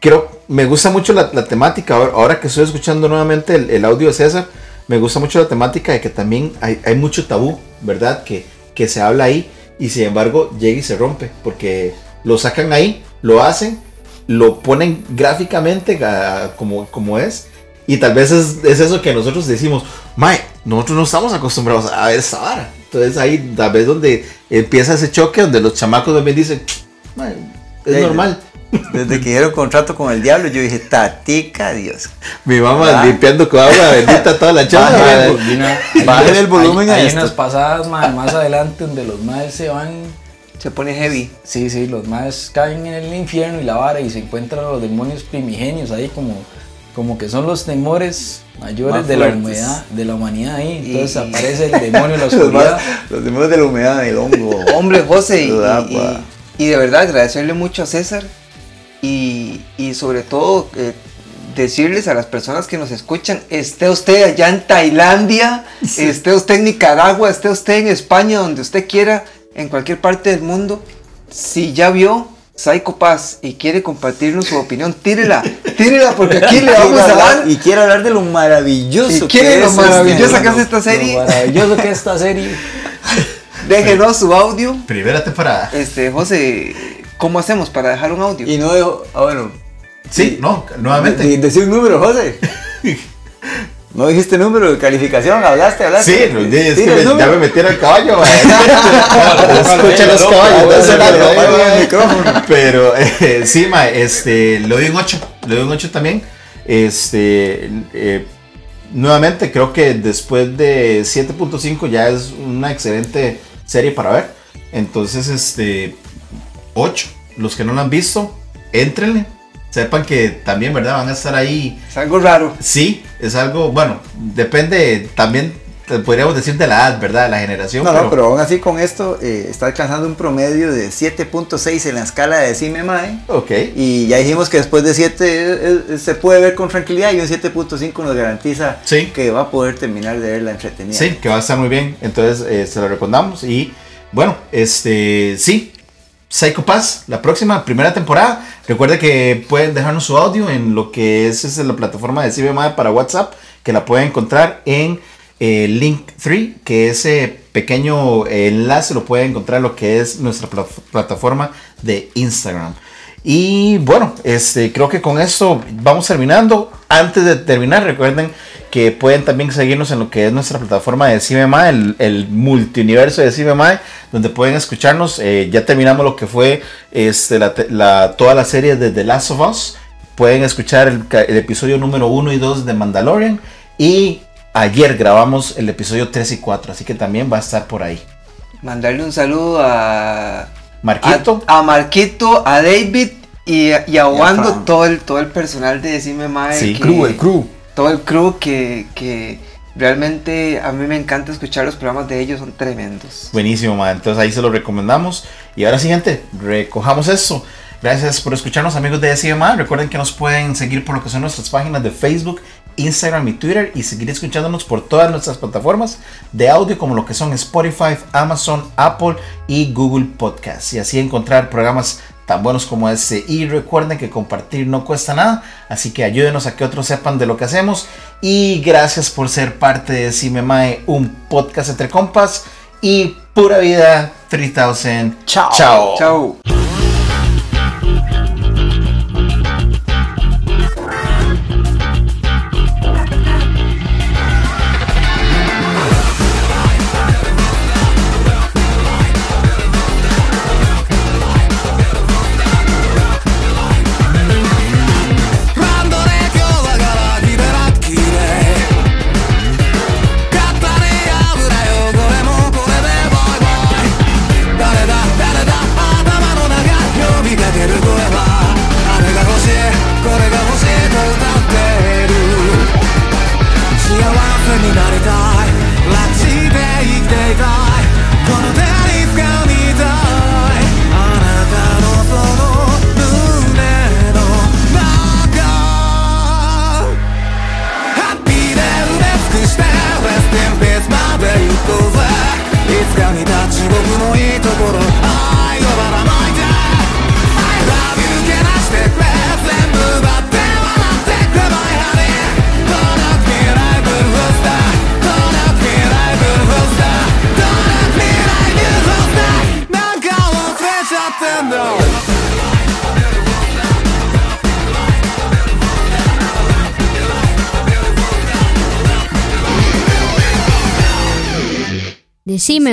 creo, me gusta mucho la, la temática, ahora, ahora que estoy escuchando nuevamente el, el audio de César, me gusta mucho la temática de que también hay, hay mucho tabú, ¿verdad? Que, que se habla ahí y sin embargo llega y se rompe, porque lo sacan ahí, lo hacen, lo ponen gráficamente ah, como, como es. Y tal vez es, es eso que nosotros decimos, Mae, nosotros no estamos acostumbrados a ver esa vara. Entonces ahí tal vez donde empieza ese choque, donde los chamacos también dicen, "Mae, es normal. Desde que dieron contrato con el diablo, yo dije, tatica, Dios. Mi mamá limpiando con agua bendita toda la chamba. Bajen el- Bajen hay- el volumen a Hay, esto. unas pasadas mae, más adelante donde los maes se van. Se pone heavy. Sí, sí, los maes caen en el infierno y la vara y se encuentran los demonios primigenios ahí como, como que son los temores mayores Más de la, humedad, de la humanidad ahí. Entonces Y- aparece el demonio de la Los, oscuridad. más- los demonios de la humedad del hongo. Hombre, José, y de verdad agradecerle mucho a César y, y sobre todo eh, decirles a las personas que nos escuchan, esté usted allá en Tailandia, esté usted en Nicaragua, esté usted en España, donde usted quiera, en cualquier parte del mundo, si ya vio Psycho Pass y quiere compartirnos su opinión, tírela, tírela porque aquí le vamos a dar. Y quiero hablar de lo maravilloso. Y que quiere lo es maravillosa este que hace mundo. esta serie, Lo maravilloso que es esta serie. déjenos su audio. Primera temporada. Este, José, ¿cómo hacemos para dejar un audio? Y no dejo. Ah, bueno. Sí, no, nuevamente. De- de- decir un número, José. No dijiste número de calificación, hablaste, hablaste. Sí, lo- es que me- ya me metieron el caballo. Escucha los caballos. no. Pero eh, sí, ma, este, lo doy un 8. Le doy un 8 también. Este, eh, nuevamente, creo que después de 7.5 ya es una excelente serie para ver. Entonces, este, 8. Los que no lo han visto, éntrenle. Sepan que también, ¿verdad? Van a estar ahí Es algo raro. Sí, es algo, bueno, depende también, podríamos decir de la edad, ¿verdad? De la generación. No, no, pero aún así con esto eh, está alcanzando un promedio de 7.6 en la escala de Decime Mae. Ok. Y ya dijimos que después de 7 eh, eh, se puede ver con tranquilidad y un 7.5 nos garantiza Sí. que va a poder terminar de ver la entretenida. Sí, que va a estar muy bien. Entonces, eh, se lo recomendamos. Y bueno, este, sí, Psycho Pass, la próxima, primera temporada. Recuerde que pueden dejarnos su audio en lo que es, la plataforma de CBMA para WhatsApp, que la pueden encontrar en eh, Link3, que ese pequeño eh, enlace lo pueden encontrar en lo que es nuestra pla- plataforma de Instagram. Y bueno, este, creo que con esto vamos terminando. Antes de terminar, recuerden que pueden también seguirnos en lo que es nuestra plataforma de CMMA, el, el multiuniverso de CMMA, donde pueden escucharnos. Eh, ya terminamos lo que fue este, la, toda la serie de The Last of Us. Pueden escuchar el, el episodio número 1 y 2 de Mandalorian. Y ayer grabamos el episodio 3 y 4, así que también va a estar por ahí. Mandarle un saludo a. Marquito. A, a Marquito, a David y, a- y a Wando, todo el, todo el personal de Decime Mae. Sí, que- Crew, el crew. Todo el crew que, realmente a mí me encanta escuchar los programas de ellos, son tremendos. Buenísimo, man. Entonces ahí se lo recomendamos. Y ahora sí, gente, recojamos eso. Gracias por escucharnos, amigos de SIMA. Recuerden que nos pueden seguir por lo que son nuestras páginas de Facebook, Instagram y Twitter. Y seguir escuchándonos por todas nuestras plataformas de audio, como lo que son Spotify, Amazon, Apple y Google Podcasts. Y así encontrar programas tan buenos como este. Y recuerden que compartir no cuesta nada. Así que ayúdenos a que otros sepan de lo que hacemos. Y gracias por ser parte de Cimemae, un podcast entre compas. Y pura vida 3000. Chao. Chao. Chao.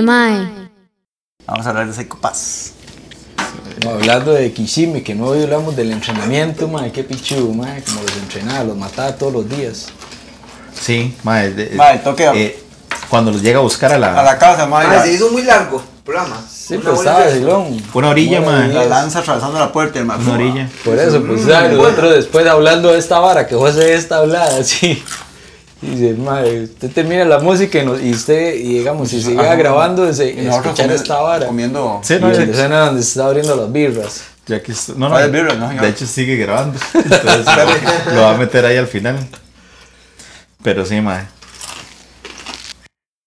Mae. Vamos a hablar de Psycho Pass. No, hablando de Kishimi, que no hoy hablamos del entrenamiento, mae, qué pichu, mae, como los entrenaba, los mataba todos los días. Sí, mae, de- Mae, toque. eh, cuando los llega a buscar a la, A la casa, mae. Ah, se hizo muy largo el programa. Sí, Una pues de- Silón. una orilla, mae. La lanza atravesando la puerta, hermano. Una orilla. Por eso, pues, ¿sabes? Nosotros después hablando de esta vara, que José está hablada así. Y dice, madre, usted termina la música y, nos- y usted, y digamos, si sigue Ajá. grabando, nosotros escuchar comiendo- esta vara. Comiendo. Sí, Y no, escena donde se está abriendo las birras. ya que no, no, birra, no, de hecho sigue grabando. Entonces lo va a meter ahí al final. Pero sí, mae.